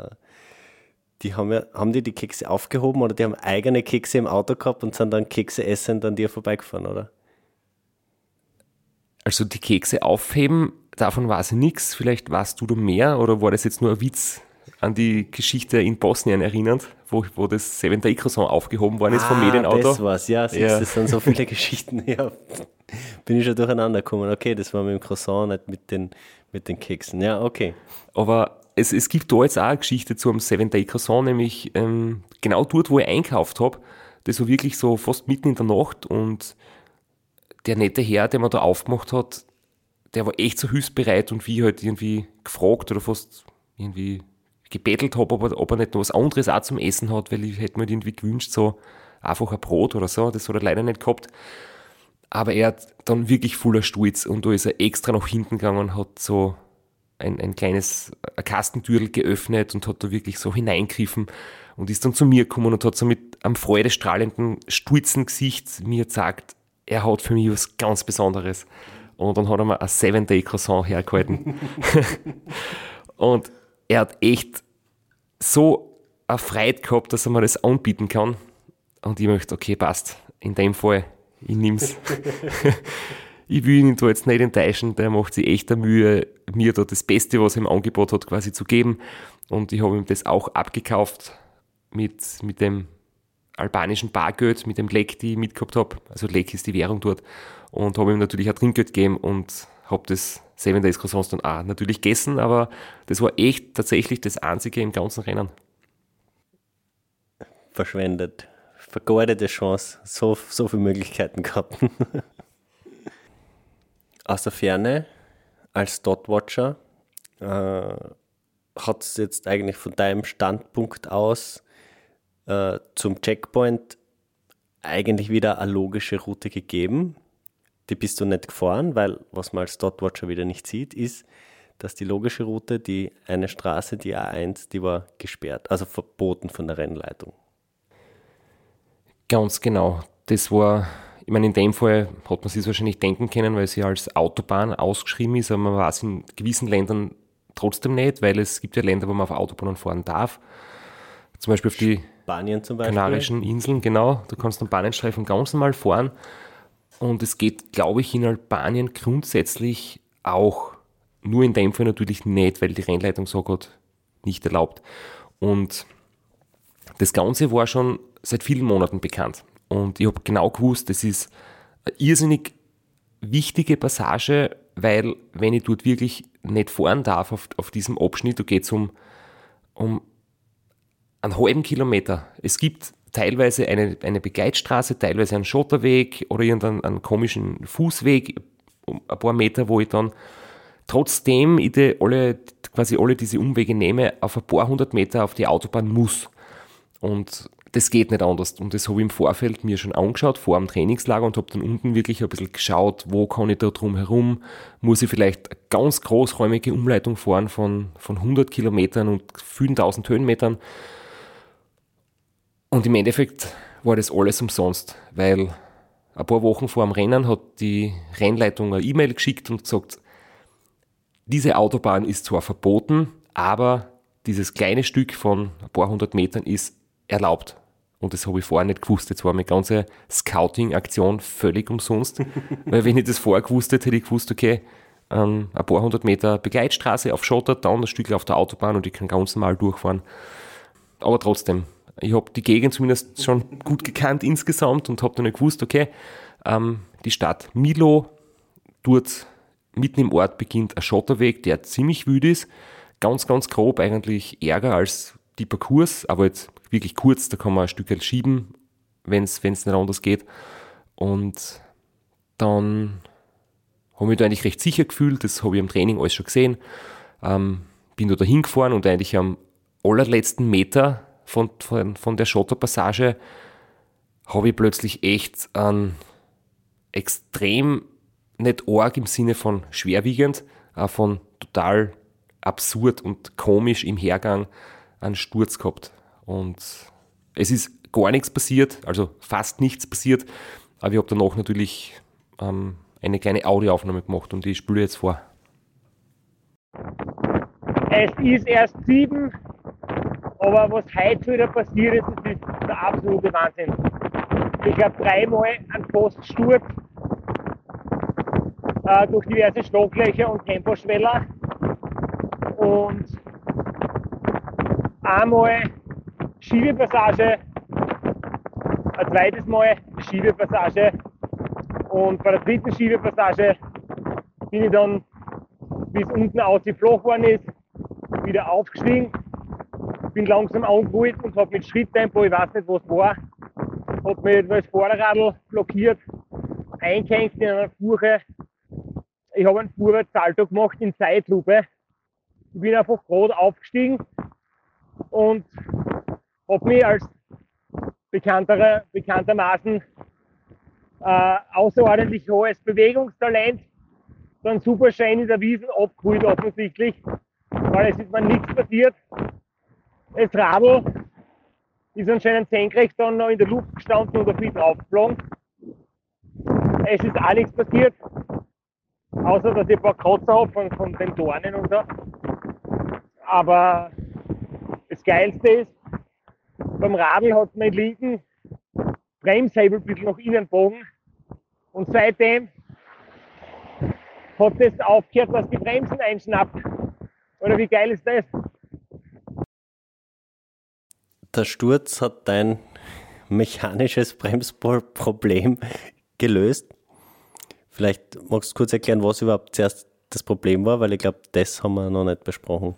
die haben ja, haben die die Kekse aufgehoben oder die haben eigene Kekse im Auto gehabt und sind dann Kekse essen an dir vorbeigefahren, oder? Also die Kekse aufheben, davon weiß ich nichts. Vielleicht weißt du da mehr oder war das jetzt nur ein Witz an die Geschichte in Bosnien erinnernd, wo, wo das Seven Day Croissant aufgehoben worden ist vom Ah, Medienauto? Das war's, ja, siehst, Ja. das sind so viele Geschichten. Ja, bin ich schon durcheinander gekommen. Okay, das war mit dem Croissant, nicht mit den, mit den Keksen. Ja, okay. Aber es, es gibt da jetzt auch eine Geschichte zu einem Seven Day Croissant, nämlich ähm, genau dort, wo ich einkauft habe. Das war wirklich so fast mitten in der Nacht und der nette Herr, der mir da aufgemacht hat, der war echt so hilfsbereit und wie ich halt irgendwie gefragt oder fast irgendwie gebettelt habe, ob er, ob er nicht noch was anderes auch zum Essen hat, weil ich hätte mir halt irgendwie gewünscht, so einfach ein Brot oder so. Das hat er leider nicht gehabt. Aber er hat dann wirklich voller Stolz und da ist er extra nach hinten gegangen und hat so ein, ein kleines ein Kastentürl geöffnet und hat da wirklich so hineingriffen und ist dann zu mir gekommen und hat so mit einem freudestrahlenden, stolzen Gesicht mir gesagt, er hat für mich was ganz Besonderes. Und dann hat er mir ein Seven-Day-Croissant hergehalten. und er hat echt so eine Freude gehabt, dass er mir das anbieten kann. Und ich möchte, okay, passt. In dem Fall, ich nehm's. ich will ihn da jetzt nicht enttäuschen, der macht sich echt der Mühe, mir da das Beste, was er im Angebot hat, quasi zu geben. Und ich habe ihm das auch abgekauft mit, mit dem albanischen Bargeld, mit dem Lek, die ich mitgehabt habe. Also Lek ist die Währung dort. Und habe ihm natürlich ein Trinkgeld gegeben und habe das Seven Days Croissants dann auch natürlich gegessen, aber das war echt tatsächlich das einzige im ganzen Rennen. Verschwendet. Vergeudete Chance. So, so viele Möglichkeiten gehabt. Aus der Ferne, als Dotwatcher, äh, hat es jetzt eigentlich von deinem Standpunkt aus äh, zum Checkpoint eigentlich wieder eine logische Route gegeben. Die bist du nicht gefahren, weil was man als Dotwatcher wieder nicht sieht, ist, dass die logische Route, die eine Straße, die A1, die war gesperrt, also verboten von der Rennleitung. Ganz genau. Das war, ich meine, in dem Fall hat man sich wahrscheinlich denken können, weil sie als Autobahn ausgeschrieben ist, aber man weiß in gewissen Ländern trotzdem nicht, weil es gibt ja Länder, wo man auf Autobahnen fahren darf. Zum Beispiel auf die zum Beispiel. Kanarischen Inseln, genau. Du kannst am Bahnenstreifen ganz normal fahren. Und es geht, glaube ich, in Albanien grundsätzlich auch. Nur in dem Fall natürlich nicht, weil die Rennleitung so Gott nicht erlaubt. Und das Ganze war schon seit vielen Monaten bekannt. Und ich habe genau gewusst, das ist eine irrsinnig wichtige Passage, weil wenn ich dort wirklich nicht fahren darf auf, auf diesem Abschnitt, da geht es um, um einen halben Kilometer. Es gibt teilweise eine, eine Begleitstraße, teilweise einen Schotterweg oder irgendeinen einen komischen Fußweg, um ein paar Meter, wo ich dann trotzdem ich die alle, quasi alle diese Umwege nehme, auf ein paar hundert Meter auf die Autobahn muss. Und das geht nicht anders. Und das habe ich im Vorfeld mir schon angeschaut, vor dem Trainingslager und habe dann unten wirklich ein bisschen geschaut, wo kann ich da drum herum, muss ich vielleicht eine ganz großräumige Umleitung fahren von, von 100 Kilometern und vielen tausend Höhenmetern. Und im Endeffekt war das alles umsonst, weil ein paar Wochen vor dem Rennen hat die Rennleitung eine E-Mail geschickt und gesagt, diese Autobahn ist zwar verboten, aber dieses kleine Stück von ein paar hundert Metern ist erlaubt. Und das habe ich vorher nicht gewusst. Jetzt war meine ganze Scouting-Aktion völlig umsonst. weil wenn ich das vorher gewusst hätte, hätte ich gewusst, okay, ähm, ein paar hundert Meter Begleitstraße auf Schotter, dann ein Stück auf der Autobahn und ich kann ganz normal durchfahren. Aber trotzdem, ich habe die Gegend zumindest schon gut gekannt insgesamt und habe dann gewusst, okay, ähm, die Stadt Milo, dort mitten im Ort beginnt ein Schotterweg, der ziemlich wüd ist, ganz, ganz grob eigentlich ärger als die Parcours, aber jetzt wirklich kurz, da kann man ein Stück schieben, wenn es nicht anders geht. Und dann habe ich da eigentlich recht sicher gefühlt, das habe ich im Training alles schon gesehen. Ähm, bin da hingefahren und eigentlich am allerletzten Meter von, von, von der Schotterpassage habe ich plötzlich echt einen extrem nicht arg im Sinne von schwerwiegend, auch von total absurd und komisch im Hergang einen Sturz gehabt. Und es ist gar nichts passiert, also fast nichts passiert, aber ich habe danach natürlich ähm, eine kleine Audioaufnahme gemacht und die spüle jetzt vor. Es ist erst sieben, aber was heute wieder passiert ist, das ist der absolute Wahnsinn. Ich glaube dreimal ein Poststurz äh, durch diverse Stocklöcher und Temposchweller und einmal Schiebepassage, ein zweites Mal Schiebepassage und bei der dritten Schiebepassage bin ich dann, es unten ausgeflogen worden ist, wieder aufgestiegen, bin langsam angeholt und habe mit Schritttempo, ich weiß nicht was war, hat mir das Vorderradl blockiert, eingehängt in einer Furche. Ich habe einen Vorwärtssalto gemacht in Zeitlupe. Ich bin einfach gerade aufgestiegen und habe mich als bekanntere, bekanntermaßen äh, außerordentlich hohes Bewegungstalent dann super schön in der Wiesen abgeholt offensichtlich, weil es ist mir nichts passiert. Das Radl ist anscheinend senkrecht dann noch in der Luft gestanden und auf mich draufgeflogen. Es ist auch nichts passiert, außer dass ich ein paar Kratzer habe von, von den Dornen und so. Aber das Geilste ist, beim Radl hat mein linken Bremshebel ein bisschen nach innen bogen und seitdem hat das aufgehört, dass die Bremsen einschnappt. Oder wie geil ist das? Der Sturz hat dein mechanisches Bremsproblem gelöst. Vielleicht magst du kurz erklären, was überhaupt zuerst das Problem war, weil ich glaube, das haben wir noch nicht besprochen.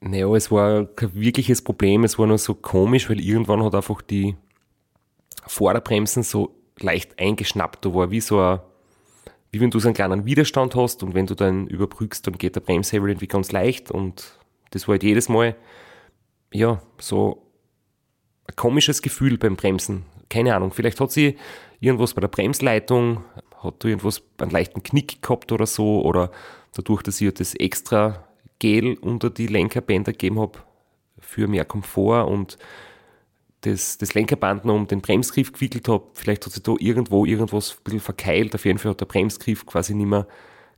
Naja, es war kein wirkliches Problem, es war nur so komisch, weil irgendwann hat einfach die Vorderbremsen so leicht eingeschnappt. Da war wie so ein, wie wenn du so einen kleinen Widerstand hast und wenn du dann überbrückst, dann geht der Bremshebel irgendwie ganz leicht und das war halt jedes Mal, ja, so ein komisches Gefühl beim Bremsen. Keine Ahnung, vielleicht hat sie irgendwas bei der Bremsleitung, hat du irgendwas, einen leichten Knick gehabt oder so oder dadurch, dass ich das extra Gel unter die Lenkerbänder gegeben habe für mehr Komfort und das, das Lenkerband noch um den Bremsgriff gewickelt habe. Vielleicht hat sich da irgendwo irgendwas ein bisschen verkeilt. Auf jeden Fall hat der Bremsgriff quasi nicht mehr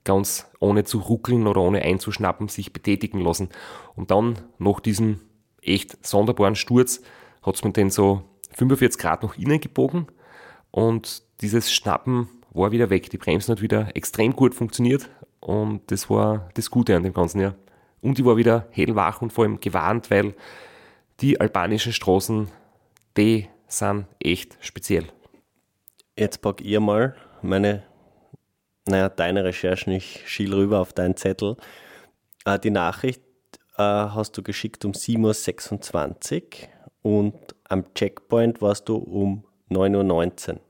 ganz ohne zu ruckeln oder ohne einzuschnappen sich betätigen lassen. Und dann nach diesem echt sonderbaren Sturz hat es mir dann so 45 Grad nach innen gebogen und dieses Schnappen war wieder weg. Die Bremsen hat wieder extrem gut funktioniert und das war das Gute an dem ganzen Jahr. Und ich war wieder hellwach und vor allem gewarnt, weil die albanischen Straßen, die sind echt speziell. Jetzt pack ihr mal meine, naja, deine Recherchen, ich schiel rüber auf deinen Zettel. Äh, die Nachricht äh, hast du geschickt um 7.26 Uhr und am Checkpoint warst du um 9.19 Uhr.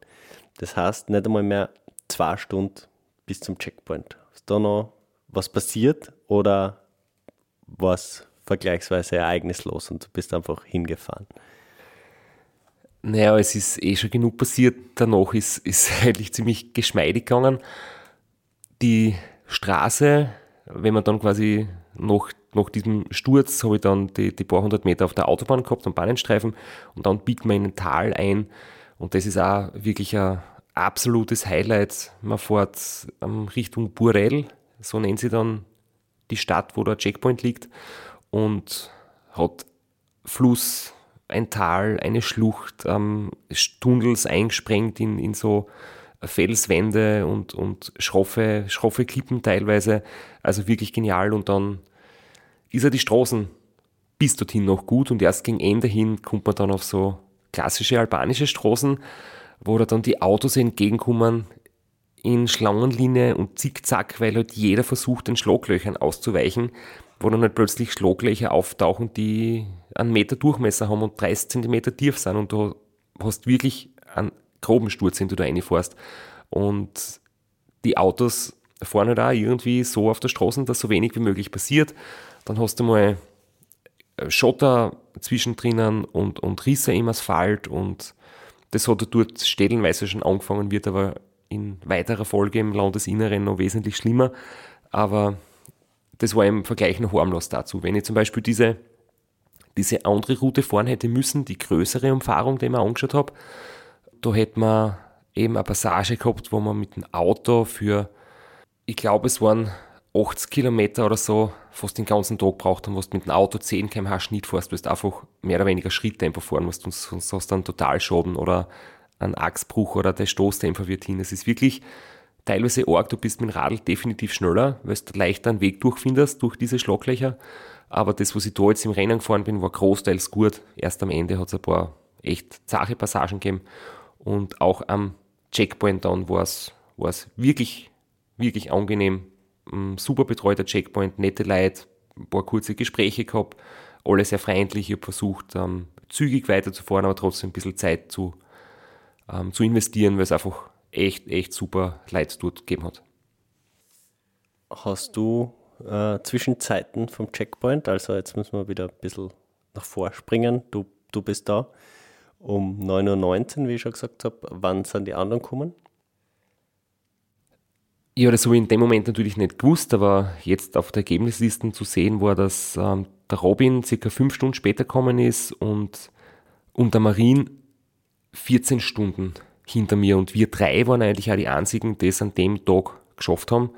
Das heißt, nicht einmal mehr zwei Stunden bis zum Checkpoint. Ist da noch was passiert oder was vergleichsweise ereignislos und du bist einfach hingefahren? Naja, es ist eh schon genug passiert. Danach ist es eigentlich ziemlich geschmeidig gegangen. Die Straße, wenn man dann quasi nach, nach diesem Sturz, habe ich dann die, die paar hundert Meter auf der Autobahn gehabt, am Bahnenstreifen, und dann biegt man in ein Tal ein. Und das ist auch wirklich ein absolutes Highlight. Man fährt Richtung Burel, so nennt sie dann die Stadt, wo der Checkpoint liegt und hat Fluss, ein Tal, eine Schlucht, ähm, Tunnels eingesprengt in, in so Felswände und, und schroffe, schroffe Klippen teilweise. Also wirklich genial. Und dann ist er die Straßen bis dorthin noch gut und erst gegen Ende hin kommt man dann auf so klassische albanische Straßen, wo da dann die Autos entgegenkommen in Schlangenlinie und Zickzack, weil halt jeder versucht, den Schlaglöchern auszuweichen. wo dann halt plötzlich Schlaglöcher auftauchen, die einen Meter Durchmesser haben und 30 Zentimeter tief sind und du hast wirklich einen groben Sturz, den du da reinfährst. Und die Autos fahren halt auch irgendwie so auf der Straße, dass so wenig wie möglich passiert. Dann hast du mal Schotter zwischendrin und, und Risse im Asphalt und das hat dort stellenweise schon angefangen, wird aber in weiterer Folge im Landesinneren noch wesentlich schlimmer. Aber das war im Vergleich noch harmlos dazu. Wenn ich zum Beispiel diese, diese andere Route fahren hätte müssen, die größere Umfahrung, die ich mir angeschaut habe, da hätte man eben eine Passage gehabt, wo man mit dem Auto für, ich glaube, es waren 80 Kilometer oder so fast den ganzen Tag braucht haben, was du mit dem Auto 10 km/h Schnitt fährst, weil du einfach mehr oder weniger Schritttempo fahren musst und sonst hast du einen Totalschaden oder einen Achsbruch oder der Stoßdämpfer wird hin. Es ist wirklich teilweise arg, du bist mit dem Radl definitiv schneller, weil du leichter einen Weg durchfindest durch diese Schlaglöcher. Aber das, was ich da jetzt im Rennen gefahren bin, war großteils gut. Erst am Ende hat es ein paar echt zache Passagen gegeben. Und auch am Checkpoint dann war es wirklich, wirklich angenehm, super betreuter Checkpoint, nette Leute, ein paar kurze Gespräche gehabt, alle sehr freundlich. Ich habe versucht, ähm, zügig weiterzufahren, aber trotzdem ein bisschen Zeit zu, ähm, zu investieren, weil es einfach echt, echt super Leute dort gegeben hat. Hast du äh, Zwischenzeiten vom Checkpoint, also jetzt müssen wir wieder ein bisschen nach vorspringen, du, du bist da um 9.19 Uhr, wie ich schon gesagt habe. Wann sind die anderen gekommen? Ja, das habe ich in dem Moment natürlich nicht gewusst, aber jetzt auf der Ergebnisliste zu sehen war, dass ähm, der Robin circa fünf Stunden später gekommen ist und, und der Marin 14 Stunden hinter mir. Und wir drei waren eigentlich auch die einzigen, die es an dem Tag geschafft haben.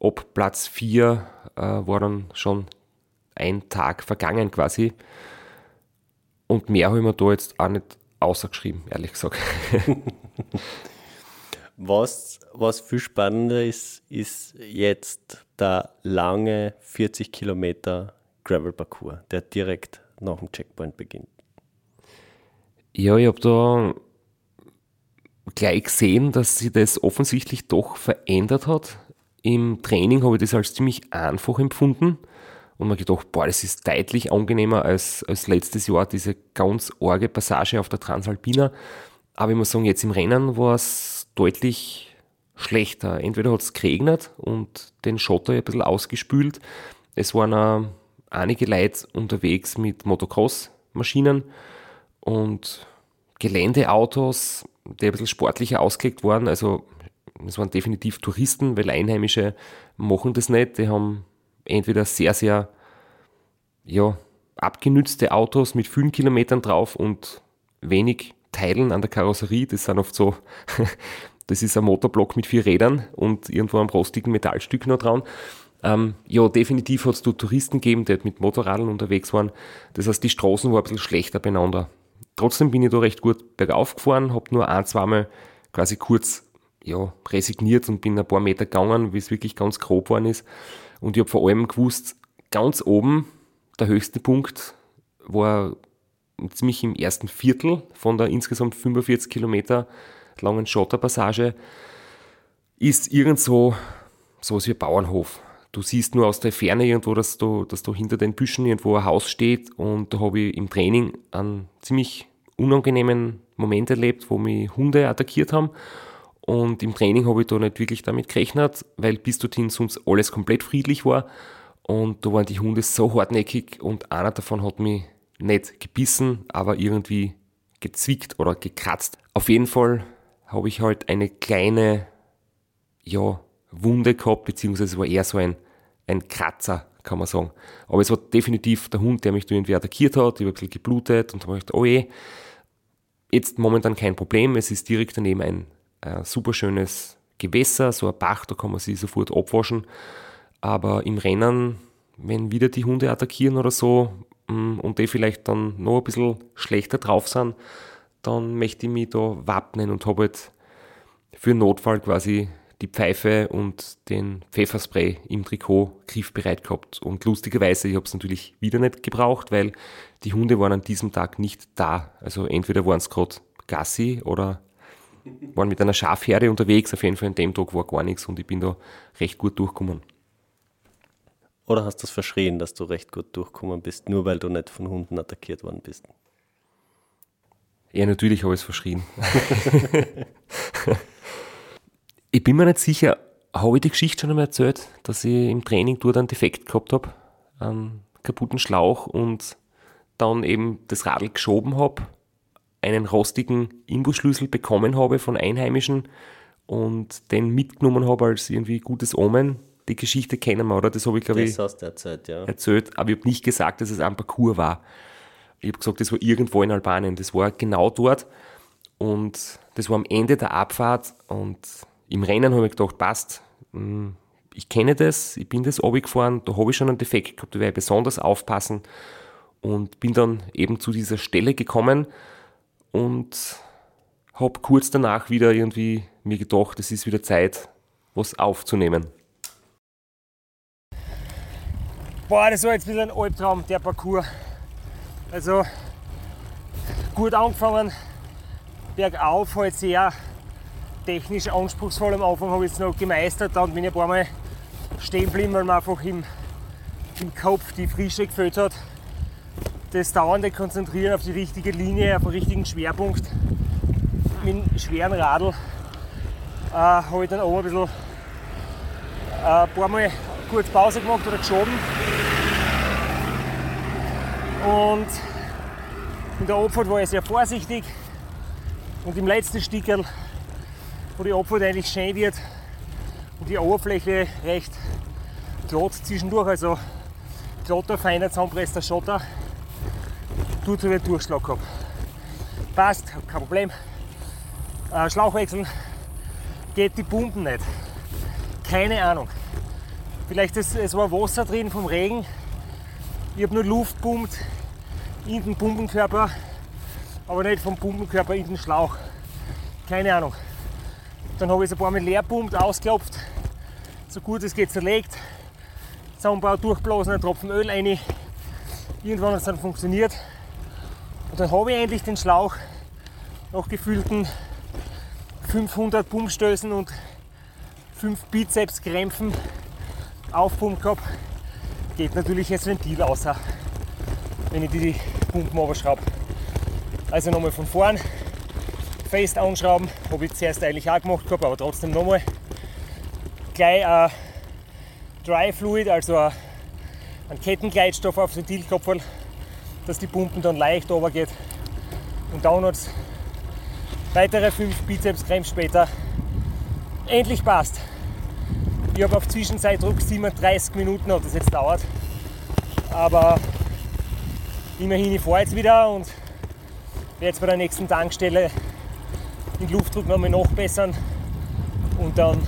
Ab Platz 4 äh, war dann schon ein Tag vergangen quasi. Und mehr habe ich mir da jetzt auch nicht außergeschrieben, ehrlich gesagt. Was, was viel spannender ist, ist jetzt der lange 40 Kilometer Gravel-Parcours, der direkt nach dem Checkpoint beginnt. Ja, ich habe da gleich gesehen, dass sich das offensichtlich doch verändert hat. Im Training habe ich das als ziemlich einfach empfunden und mir gedacht, boah, das ist deutlich angenehmer als, als letztes Jahr diese ganz arge Passage auf der Transalpina. Aber ich muss sagen, jetzt im Rennen war es deutlich schlechter. Entweder hat es geregnet und den Schotter ein bisschen ausgespült. Es waren auch einige Leute unterwegs mit Motocross-Maschinen und Geländeautos, die ein bisschen sportlicher ausgelegt waren. Also es waren definitiv Touristen, weil Einheimische machen das nicht. Die haben entweder sehr, sehr ja, abgenützte Autos mit vielen Kilometern drauf und wenig Teilen an der Karosserie. Das sind oft so, das ist ein Motorblock mit vier Rädern und irgendwo ein rostigen Metallstück noch dran. Ähm, ja, definitiv hat es Touristen gegeben, die mit Motorradeln unterwegs waren. Das heißt, die Straßen waren ein bisschen schlechter beieinander. Trotzdem bin ich da recht gut bergauf gefahren, habe nur ein, zweimal quasi kurz ja, resigniert und bin ein paar Meter gegangen, wie es wirklich ganz grob geworden ist. Und ich habe vor allem gewusst, ganz oben, der höchste Punkt war ziemlich im ersten Viertel von der insgesamt 45 Kilometer langen Schotterpassage, ist irgend so sowas wie ein Bauernhof. Du siehst nur aus der Ferne irgendwo, dass du, dass du hinter den Büschen irgendwo ein Haus steht und da habe ich im Training einen ziemlich unangenehmen Moment erlebt, wo mich Hunde attackiert haben. Und im Training habe ich da nicht wirklich damit gerechnet, weil bis dorthin sonst alles komplett friedlich war. Und da waren die Hunde so hartnäckig und einer davon hat mich nicht gebissen, aber irgendwie gezwickt oder gekratzt. Auf jeden Fall habe ich halt eine kleine, ja, Wunde gehabt, beziehungsweise war eher so ein, ein Kratzer, kann man sagen. Aber es war definitiv der Hund, der mich irgendwie attackiert hat, ich habe ein bisschen geblutet und habe gedacht, oh je, jetzt momentan kein Problem, es ist direkt daneben ein äh, super schönes Gewässer, so ein Bach, da kann man sich sofort abwaschen. Aber im Rennen, wenn wieder die Hunde attackieren oder so, mm, und die vielleicht dann noch ein bisschen schlechter drauf sind, dann möchte ich mich da wappnen und habe halt für Notfall quasi die Pfeife und den Pfefferspray im Trikot griffbereit gehabt. Und lustigerweise, ich habe es natürlich wieder nicht gebraucht, weil die Hunde waren an diesem Tag nicht da. Also entweder waren es gerade Gassi oder waren mit einer Schafherde unterwegs. Auf jeden Fall an dem Tag war gar nichts und ich bin da recht gut durchgekommen. Oder hast du es verschrien, dass du recht gut durchgekommen bist, nur weil du nicht von Hunden attackiert worden bist? Ja, natürlich habe ich es verschrien. ich bin mir nicht sicher, habe ich die Geschichte schon einmal erzählt, dass ich im Training dort einen Defekt gehabt habe, einen kaputten Schlauch und dann eben das Radl geschoben habe, einen rostigen Imbusschlüssel bekommen habe von Einheimischen und den mitgenommen habe als irgendwie gutes Omen. Die Geschichte kennen wir, oder? Das habe ich, glaube ich, erzählt, ja. erzählt, aber ich habe nicht gesagt, dass es ein Parcours war. Ich habe gesagt, das war irgendwo in Albanien. Das war genau dort und das war am Ende der Abfahrt und im Rennen habe ich gedacht, passt, hm, ich kenne das, ich bin das gefahren, da habe ich schon einen Defekt gehabt, da werde ich besonders aufpassen und bin dann eben zu dieser Stelle gekommen und habe kurz danach wieder irgendwie mir gedacht, es ist wieder Zeit, was aufzunehmen. Boah, das war jetzt wieder ein Albtraum, der Parcours. Also gut angefangen, bergauf halt sehr technisch anspruchsvoll. Am Anfang habe ich es noch gemeistert, dann bin ich ein paar Mal stehen geblieben, weil mir einfach im, im Kopf die Frische gefällt hat. Das dauernde Konzentrieren auf die richtige Linie, auf den richtigen Schwerpunkt mit einem schweren Radl äh, habe ich dann auch ein bisschen äh, ein paar Mal kurz Pause gemacht oder geschoben. Und in der Abfahrt war ich sehr vorsichtig. Und im letzten Stickerl, wo die Abfahrt eigentlich schön wird und die Oberfläche recht glatt zwischendurch, also glatter, feiner zusammenpresster Schotter, tut ich einen Durchschlag gehabt. Passt, kein Problem. Äh, Schlauch wechseln geht die Pumpen nicht. Keine Ahnung. Vielleicht ist, es war Wasser drin vom Regen. Ich habe nur Luft pumpt in den Pumpenkörper, aber nicht vom Pumpenkörper in den Schlauch. Keine Ahnung. Dann habe ich es ein paar Mal leer pumpt, ausgeklopft, so gut es geht zerlegt, Zusammenbau durchblasen, einen Tropfen Öl rein. Irgendwann hat es dann funktioniert. Und dann habe ich endlich den Schlauch nach gefühlten 500 Pumpstößen und 5 Bizepskrämpfen aufpumpt gehabt. Geht natürlich das Ventil außer, wenn ich die Pumpen überschraube. Also nochmal von vorn fest anschrauben, habe ich zuerst eigentlich auch gemacht gehabt, aber trotzdem nochmal. Gleich ein Dry Fluid, also ein Kettengleitstoff aufs Ventilkopf, dass die Pumpen dann leicht runtergeht. Und dann hat es weitere 5 Bizeps-Cramps später endlich passt. Ich habe auf Zwischenzeitdruck 37 Minuten hat das jetzt dauert. Aber immerhin, ich fahre jetzt wieder und werde jetzt bei der nächsten Tankstelle den Luftdruck nochmal nachbessern und dann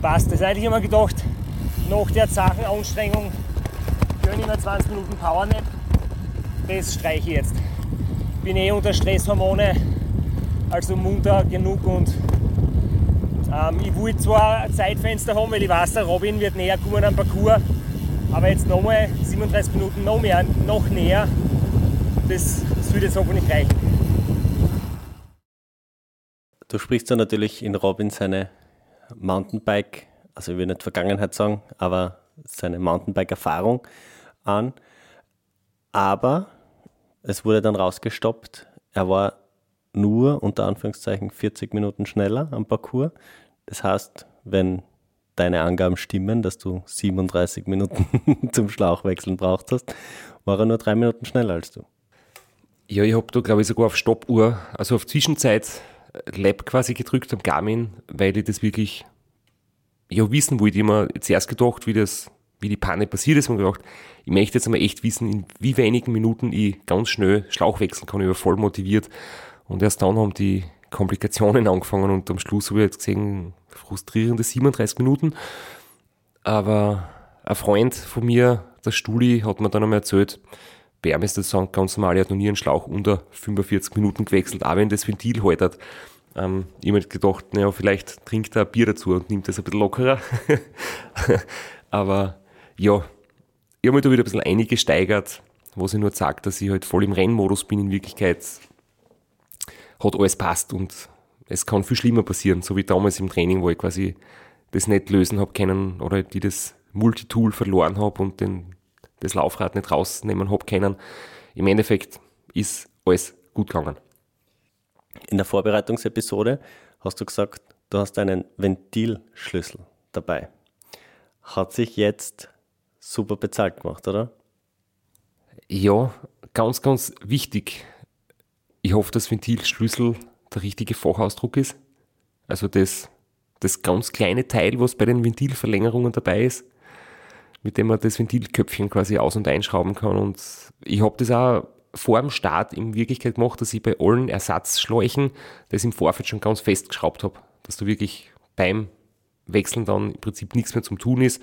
passt das. Eigentlich immer gedacht, nach der Sachenanstrengung gönne ich mir 20 Minuten Powernap. Das streiche ich jetzt. Bin eh unter Stresshormone, also munter genug und ähm, ich wollte zwar ein Zeitfenster haben, weil ich weiß, der Robin wird näher kommen am Parcours, aber jetzt nochmal 37 Minuten noch mehr, noch näher, das, das würde jetzt nicht reichen. Du sprichst ja natürlich in Robin seine Mountainbike, also ich will nicht Vergangenheit sagen, aber seine Mountainbike-Erfahrung an. Aber es wurde dann rausgestoppt. Er war nur unter Anführungszeichen 40 Minuten schneller am Parcours. Das heißt, wenn deine Angaben stimmen, dass du 37 Minuten zum Schlauchwechseln braucht hast, war er nur drei Minuten schneller als du. Ja, ich habe da glaube ich sogar auf Stoppuhr, also auf Zwischenzeit Lab quasi gedrückt am Garmin, weil ich das wirklich ja, wissen wollte. Ich habe mir zuerst gedacht, wie, das, wie die Panne passiert ist, und gedacht, ich möchte jetzt einmal echt wissen, in wie wenigen Minuten ich ganz schnell Schlauch wechseln kann. Ich war voll motiviert. Und erst dann haben die Komplikationen angefangen und am Schluss habe ich jetzt gesehen, frustrierende 37 Minuten. Aber ein Freund von mir, der Stuli, hat mir dann einmal erzählt, ist das ganz normal, er hat noch nie einen Schlauch unter 45 Minuten gewechselt, auch wenn das Ventil haltet. Ähm, ich habe gedacht, naja, vielleicht trinkt er ein Bier dazu und nimmt das ein bisschen lockerer. Aber ja, ich habe mich da wieder ein bisschen eingesteigert, was ich nur sagt, dass ich halt voll im Rennmodus bin in Wirklichkeit hat alles passt und es kann viel schlimmer passieren, so wie damals im Training, wo ich quasi das nicht lösen habe können oder die das Multitool verloren habe und den, das Laufrad nicht rausnehmen habe können. Im Endeffekt ist alles gut gegangen. In der Vorbereitungsepisode hast du gesagt, du hast einen Ventilschlüssel dabei. Hat sich jetzt super bezahlt gemacht, oder? Ja, ganz, ganz wichtig. Ich hoffe, dass Ventilschlüssel der richtige Fachausdruck ist. Also das, das ganz kleine Teil, was bei den Ventilverlängerungen dabei ist, mit dem man das Ventilköpfchen quasi aus- und einschrauben kann. Und ich habe das auch vor dem Start in Wirklichkeit gemacht, dass ich bei allen Ersatzschläuchen das im Vorfeld schon ganz festgeschraubt habe. Dass du wirklich beim Wechseln dann im Prinzip nichts mehr zum Tun ist.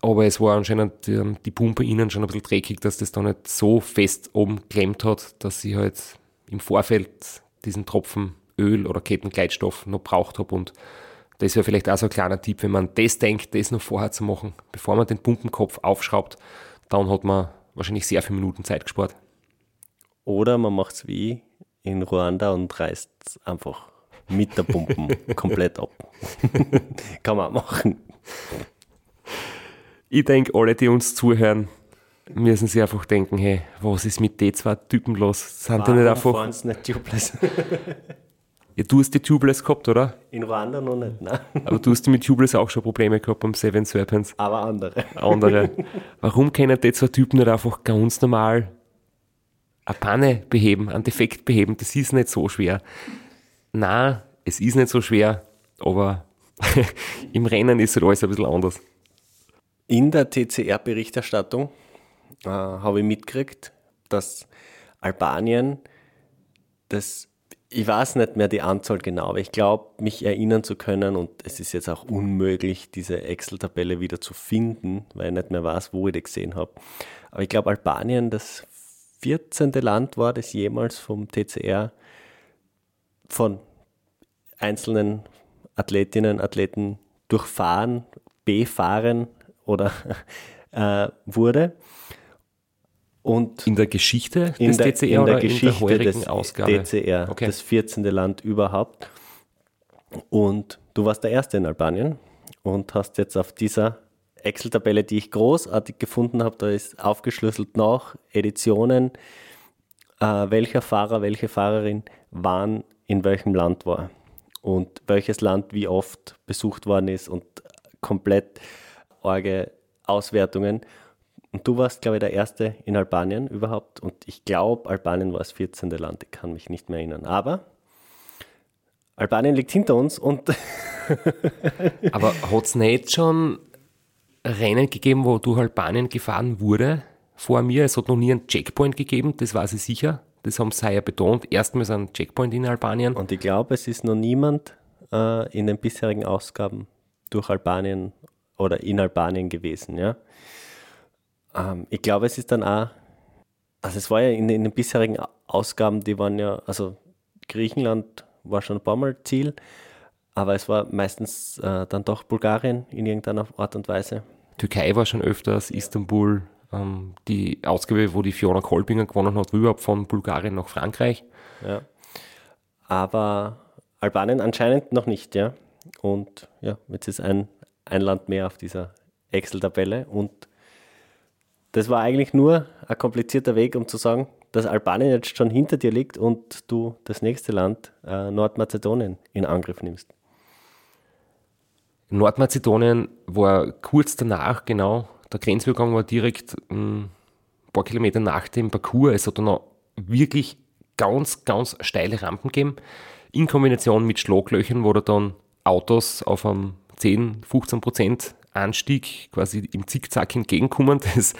Aber es war anscheinend die, die Pumpe innen schon ein bisschen dreckig, dass das da nicht so fest oben geklemmt hat, dass sie halt im Vorfeld diesen Tropfen Öl oder Kettengleitstoff noch braucht habe. Und das wäre vielleicht auch so ein kleiner Tipp, wenn man das denkt, das noch vorher zu machen, bevor man den Pumpenkopf aufschraubt, dann hat man wahrscheinlich sehr viele Minuten Zeit gespart. Oder man macht es wie in Ruanda und reißt einfach mit der Pumpen komplett ab. Kann man auch machen. Ich denke, alle, die uns zuhören, müssen sich einfach denken, hey, was ist mit den zwei Typen los? Sind die nicht einfach... Nicht? Ja, du hast die Tubeless gehabt, oder? In Ruanda noch nicht, nein. Aber du hast mit Tubeless auch schon Probleme gehabt beim Seven Serpents. Aber andere. Andere. Warum können die zwei Typen nicht einfach ganz normal eine Panne beheben, einen Defekt beheben? Das ist nicht so schwer. Na, es ist nicht so schwer, aber im Rennen ist halt alles ein bisschen anders. In der TCR-Berichterstattung äh, habe ich mitgekriegt, dass Albanien das, ich weiß nicht mehr die Anzahl genau, aber ich glaube, mich erinnern zu können und es ist jetzt auch unmöglich, diese Excel-Tabelle wieder zu finden, weil ich nicht mehr weiß, wo ich die gesehen habe. Aber ich glaube, Albanien das 14. Land war, das jemals vom TCR von einzelnen Athletinnen, Athleten durchfahren, befahren oder äh, wurde. Und In der Geschichte in des der, DCR in der oder Geschichte in der des Ausgabe? DCR, Okay. das 14. Land überhaupt. Und du warst der Erste in Albanien und hast jetzt auf dieser Excel-Tabelle, die ich großartig gefunden habe, da ist aufgeschlüsselt nach Editionen, äh, welcher Fahrer, welche Fahrerin wann in welchem Land war und welches Land wie oft besucht worden ist und komplett arge Auswertungen. Und du warst, glaube ich, der Erste in Albanien überhaupt. Und ich glaube, Albanien war das 14. Land. Ich kann mich nicht mehr erinnern. Aber Albanien liegt hinter uns und Aber hat es nicht schon Rennen gegeben, wo durch Albanien gefahren wurde vor mir? Es hat noch nie einen Checkpoint gegeben, das weiß ich sicher. Das haben sie ja betont. Erstmals ein Checkpoint in Albanien. Und ich glaube, es ist noch niemand äh, in den bisherigen Ausgaben durch Albanien oder in Albanien gewesen. Ja? Ähm, ich glaube, es ist dann auch, also es war ja in, in den bisherigen Ausgaben, die waren ja, also Griechenland war schon ein paar Mal Ziel, aber es war meistens äh, dann doch Bulgarien in irgendeiner Art und Weise. Türkei war schon öfters, Istanbul. Ähm, die Ausgabe, wo die Fiona Kolbinger gewonnen hat, überhaupt von Bulgarien nach Frankreich. Ja. Aber Albanien anscheinend noch nicht, ja. Und ja, jetzt ist ein, ein Land mehr auf dieser Excel-Tabelle. Und das war eigentlich nur ein komplizierter Weg, um zu sagen, dass Albanien jetzt schon hinter dir liegt und du das nächste Land, äh, Nordmazedonien, in Angriff nimmst. Nordmazedonien war kurz danach, genau, der Grenzübergang war direkt ähm, ein paar Kilometer nach dem Parcours. Es hat dann noch wirklich ganz, ganz steile Rampen gegeben, in Kombination mit Schlaglöchern, wo da dann Autos auf einem 10, 15 Prozent Anstieg quasi im Zickzack entgegenkommen. Das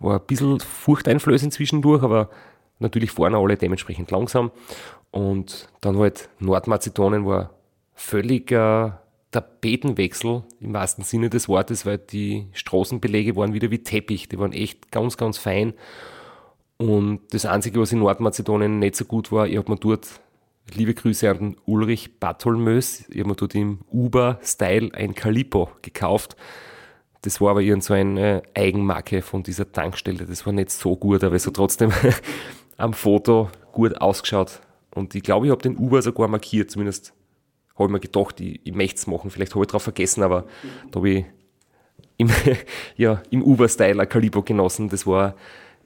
war ein bisschen furchteinflößend zwischendurch, aber natürlich fahren alle dementsprechend langsam. Und dann halt Nordmazedonien war völliger Tapetenwechsel im wahrsten Sinne des Wortes, weil die Straßenbeläge waren wieder wie Teppich, die waren echt ganz, ganz fein. Und das Einzige, was in Nordmazedonien nicht so gut war, ich habe mir dort, liebe Grüße an den Ulrich Bartholmös, ich habe mir dort im Uber-Style ein Calippo gekauft. Das war aber irgend so eine Eigenmarke von dieser Tankstelle. Das war nicht so gut, aber es hat trotzdem am Foto gut ausgeschaut. Und ich glaube, ich habe den Uber sogar markiert, zumindest habe ich mir gedacht, ich, ich möchte es machen. Vielleicht habe ich drauf vergessen, aber da habe ich im, ja, im Uber-Style ein Kalibo genossen. Das war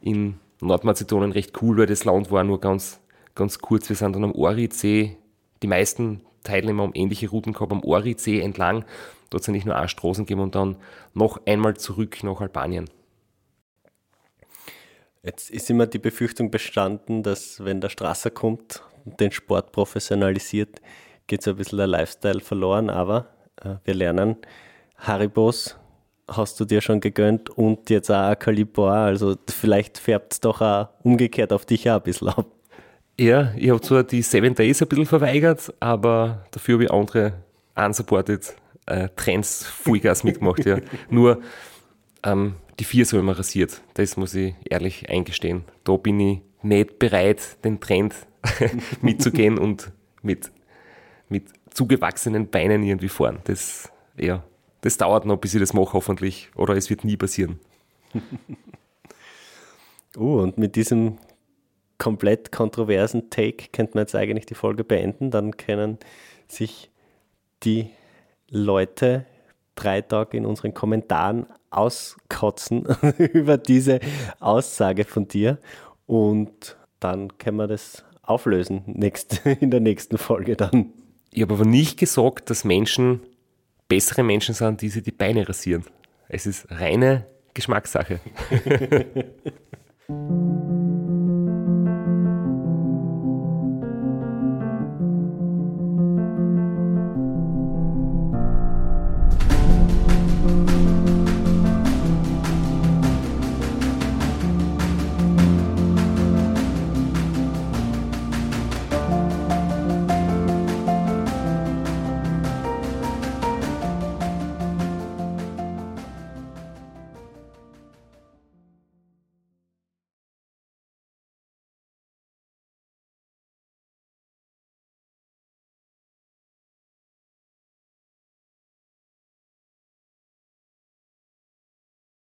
in Nordmazedonien recht cool, weil das Land war nur ganz, ganz kurz. Wir sind dann am Orizee, die meisten Teilnehmer haben ähnliche Routen gehabt, am Orizee entlang. Dort sind nicht nur eine Straßen gegeben und dann noch einmal zurück nach Albanien. Jetzt ist immer die Befürchtung bestanden, dass wenn der Strasser kommt und den Sport professionalisiert, geht so ein bisschen der Lifestyle verloren, aber äh, wir lernen, Haribos hast du dir schon gegönnt und jetzt auch Calibor, also vielleicht färbt es doch auch umgekehrt auf dich auch ein bisschen ab. Ja, ich habe zwar die Seven Days ein bisschen verweigert, aber dafür habe ich andere unsupported äh, Trends Vollgas mitgemacht. Ja. Nur ähm, die vier soll man rasiert. Das muss ich ehrlich eingestehen. Da bin ich nicht bereit, den Trend mitzugehen und mit, mit zugewachsenen Beinen irgendwie fahren. Das, ja, das dauert noch, bis ich das mache, hoffentlich. Oder es wird nie passieren. oh, und mit diesem komplett kontroversen Take könnte man jetzt eigentlich die Folge beenden. Dann können sich die Leute drei Tage in unseren Kommentaren auskotzen über diese Aussage von dir. Und dann können wir das auflösen nächst, in der nächsten Folge dann. Ich habe aber nicht gesagt, dass Menschen bessere Menschen sind, die sich die Beine rasieren. Es ist reine Geschmackssache.